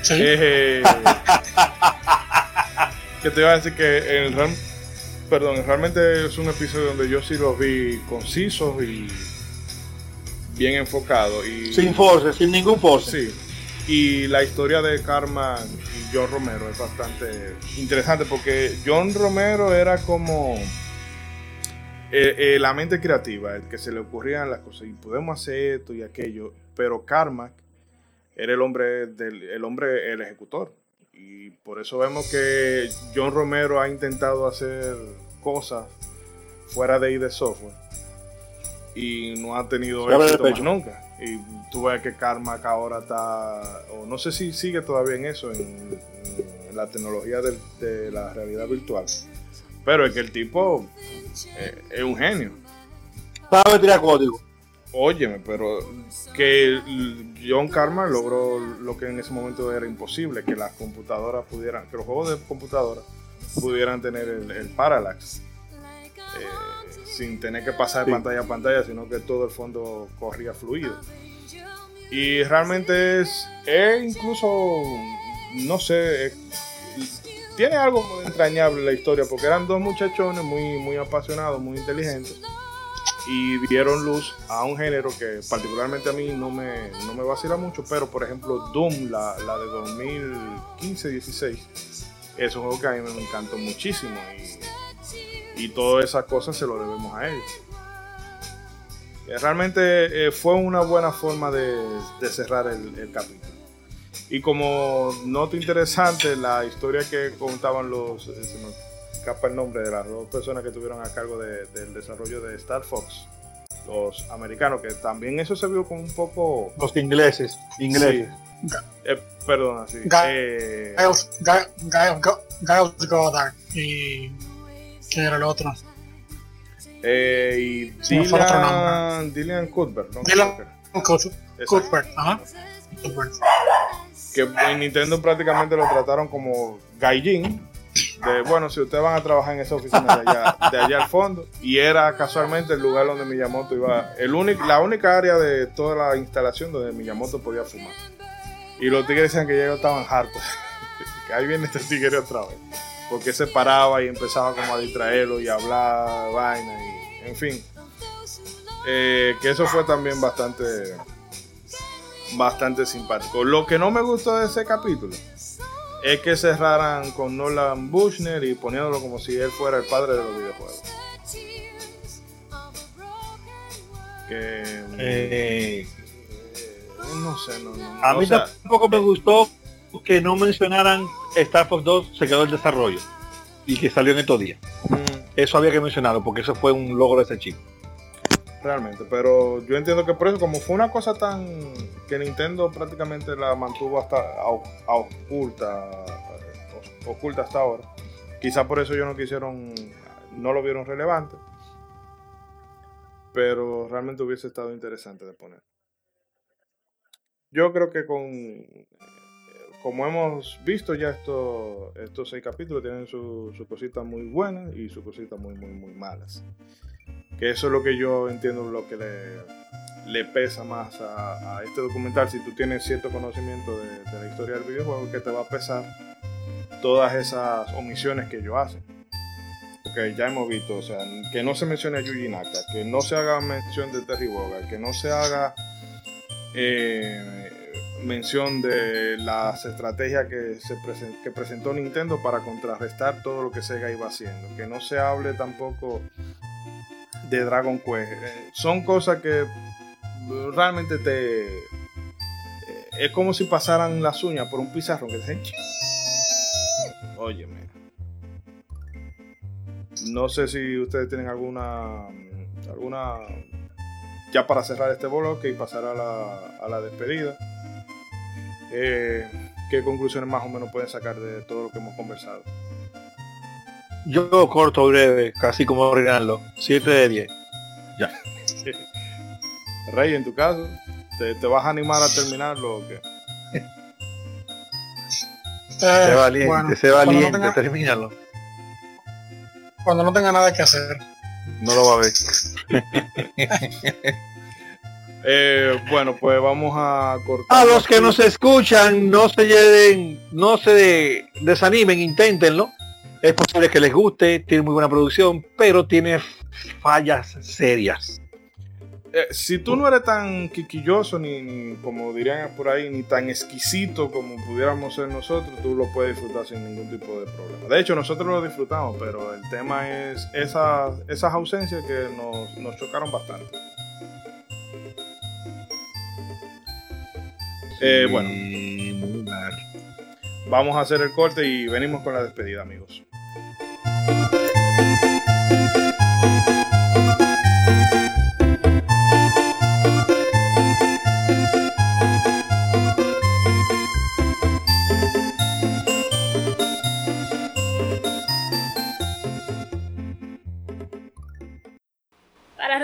¿Sí? Eh, que te iba a decir que en el RAM perdón, realmente es un episodio donde yo sí los vi concisos y bien enfocados. Y, Sin force, sin ningún force. Sí. Y la historia de Karma y John Romero es bastante interesante porque John Romero era como eh, eh, la mente creativa, el que se le ocurrían las cosas y podemos hacer esto y aquello, pero Carmack era el hombre del el hombre el ejecutor y por eso vemos que John Romero ha intentado hacer cosas fuera de ID Software y no ha tenido Se éxito más nunca. Y tú ves que Carmack ahora está, o no sé si sigue todavía en eso, en, en la tecnología de la realidad virtual. Pero es que el tipo eh, es un genio. Sabe tirar código. Óyeme, pero que John Carmack logró lo que en ese momento era imposible, que las computadoras pudieran, que los juegos de computadora pudieran tener el, el parallax. eh, sin tener que pasar Sí. de pantalla a pantalla, sino que todo el fondo corría fluido. Y realmente es, es incluso, no sé, es- tiene algo muy entrañable la historia, porque eran dos muchachones muy, muy apasionados, muy inteligentes, y dieron luz a un género que particularmente a mí no me, no me vacila mucho, pero por ejemplo Doom, la, la de 2015-16, es un juego que a mí me encantó muchísimo y, y todas esas cosas se lo debemos a ellos. Eh, Realmente eh, fue una buena forma de, de cerrar el, capítulo. Y como nota interesante, la historia que contaban los, eh, escapa el nombre de las dos personas que tuvieron a cargo de- del desarrollo de Star Fox, los americanos, que también eso se vio como un poco... Los ingleses. Ingleses. eh, perdón, así. Ga- eh, Giles, Giles, Giles, Giles Goddard y ¿quién era el otro? eh, y fue otro Dylan, Dylan Cuthbert, ¿no? Dylan. Cuthbert, ajá. Cuthbert. que en Nintendo prácticamente lo trataron como gaijin. De, bueno, si ustedes van a trabajar en esa oficina de allá, de allá al fondo, y era casualmente el lugar donde Miyamoto iba, el único, la única área de toda la instalación donde Miyamoto podía fumar. Y los tigres decían que ya estaban hartos, que ahí viene este tigre otra vez, porque se paraba y empezaba como a distraerlo y a hablar vaina, y en fin. Eh, que eso fue también bastante bastante simpático. Lo que no me gustó de ese capítulo es que cerraran con Nolan Bushnell y poniéndolo como si él fuera el padre de los videojuegos. Que Eh, eh, no sé, no, no, a o mí sea, tampoco me gustó que no mencionaran Star Fox 2 se quedó el desarrollo y que salió en estos días. mm, Eso había que mencionarlo porque eso fue un logro de ese chico. Realmente, pero yo entiendo que por eso como fue una cosa tan que Nintendo prácticamente la mantuvo hasta a, oculta eh, oculta hasta ahora. Quizá por eso ellos no quisieron no lo vieron relevante. Pero realmente hubiese estado interesante de poner. Yo creo que con como hemos visto ya estos estos seis capítulos tienen sus su cositas muy buenas y sus cositas muy muy muy malas. Que eso es lo que yo entiendo lo que le, le pesa más a, este documental. Si tú tienes cierto conocimiento de, la historia del videojuego, que te va a pesar todas esas omisiones que ellos hacen. Porque ya hemos visto, o sea, que no se mencione a Yuji Naka, que no se haga mención de Terry Bogard, que no se haga eh, mención de las estrategias que, se que presentó Nintendo para contrarrestar todo lo que Sega iba haciendo, que no se hable tampoco de Dragon Quest. Eh, son cosas que realmente te... eh, es como si pasaran las uñas por un pizarrón que dicen... Óyeme. No sé si ustedes tienen alguna... alguna ya para cerrar este bloque y pasar a la, a la despedida. Eh, ¿Qué conclusiones más o menos pueden sacar de todo lo que hemos conversado? Yo corto breve, casi como Rinaldo. 7 de 10. Rey, en tu caso, ¿te, te vas a animar a terminarlo o qué? Eh, Sé valiente, bueno, sé cuando no valiente, tenga- termínalo. Cuando no tenga nada que hacer. No lo va a ver. Eh, bueno, pues vamos a cortar. A los que nos escuchan, no se lleven, no se desanimen, inténtenlo. Es posible que les guste, tiene muy buena producción, pero tiene fallas serias. Eh, si tú no eres tan quiquilloso, ni, como dirían por ahí, ni tan exquisito como pudiéramos ser nosotros, tú lo puedes disfrutar sin ningún tipo de problema. De hecho, nosotros lo disfrutamos, pero el tema es esas, esas ausencias que nos, nos chocaron bastante. Eh, bueno, vamos a hacer el corte y venimos con la despedida, amigos.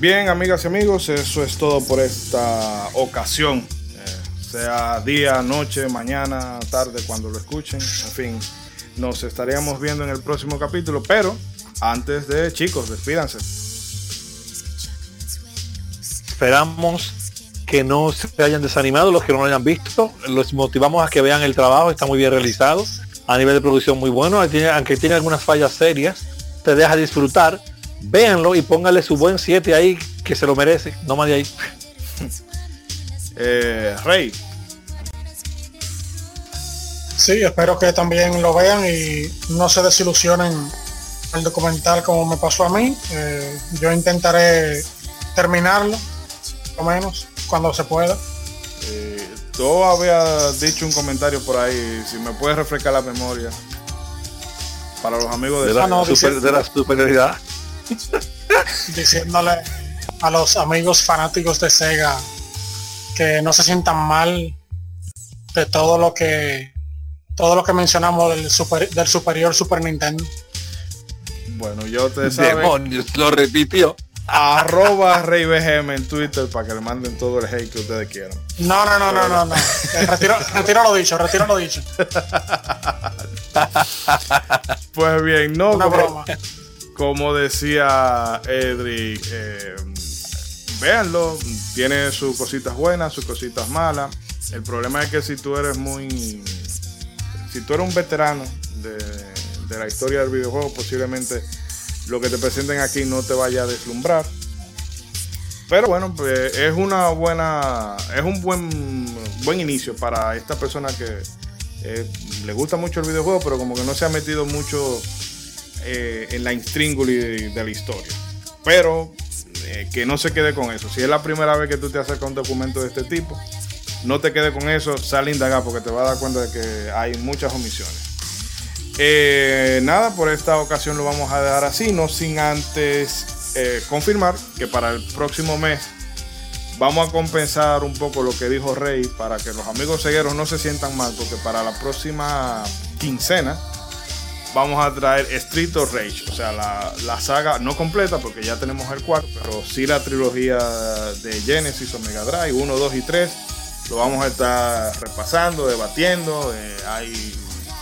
Bien, amigas y amigos, eso es todo por esta ocasión. Eh, sea día, noche, mañana, tarde, cuando lo escuchen. En fin, nos estaríamos viendo en el próximo capítulo. Pero antes de, chicos, despídanse. Esperamos que no se hayan desanimado los que no lo hayan visto. Los motivamos a que vean el trabajo, está muy bien realizado. A nivel de producción muy bueno, aunque tiene algunas fallas serias, te deja disfrutar véanlo y póngale su buen 7 ahí, que se lo merece, no más de ahí. eh, Rey. Sí, espero que también lo vean y no se desilusionen el documental como me pasó a mí. Eh, yo intentaré terminarlo, lo menos, cuando se pueda. Eh, tú habías dicho un comentario por ahí, si me puedes refrescar la memoria. Para los amigos de, la, de la superioridad. diciéndole a los amigos fanáticos de Sega que no se sientan mal de todo lo que todo lo que mencionamos del, del superior Super Nintendo. Bueno, yo te Demonios, lo repitió. Arroba Rey BGM en Twitter para que le manden todo el hate que ustedes quieran. No, no, no, no, no, no. Eh, retiro, retiro lo dicho, retiro lo dicho. pues bien, no. Una broma como decía Edric, eh, véanlo, tiene sus cositas buenas, sus cositas malas. El problema es que si tú eres muy. Si tú eres un veterano de, la historia del videojuego, posiblemente lo que te presenten aquí no te vaya a deslumbrar. Pero bueno, pues es una buena. Es un buen, buen inicio para esta persona que eh, le gusta mucho el videojuego, pero como que no se ha metido mucho eh, en la instríngula de, la historia. Pero eh, que no se quede con eso. Si es la primera vez que tú te acercas a un documento de este tipo, no te quede con eso, sale a indagar porque te vas a dar cuenta de que hay muchas omisiones. Eh, nada, por esta ocasión lo vamos a dejar así, no sin antes confirmar que para el próximo mes vamos a compensar un poco lo que dijo Rey para que los amigos cegueros no se sientan mal, porque para la próxima quincena vamos a traer Street Rage, o sea, la, saga no completa porque ya tenemos el 4, pero sí la trilogía de Genesis o Mega Drive 1, 2 y 3. Lo vamos a estar repasando, debatiendo. Eh, hay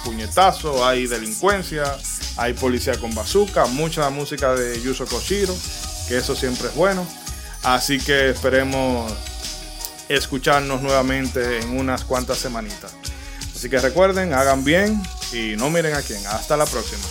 puñetazo, hay delincuencia, hay policía con bazooka, mucha música de Yuzo Koshiro, que eso siempre es bueno. Así que esperemos escucharnos nuevamente en unas cuantas semanitas. Así que recuerden, hagan bien y no miren a quién. Hasta la próxima.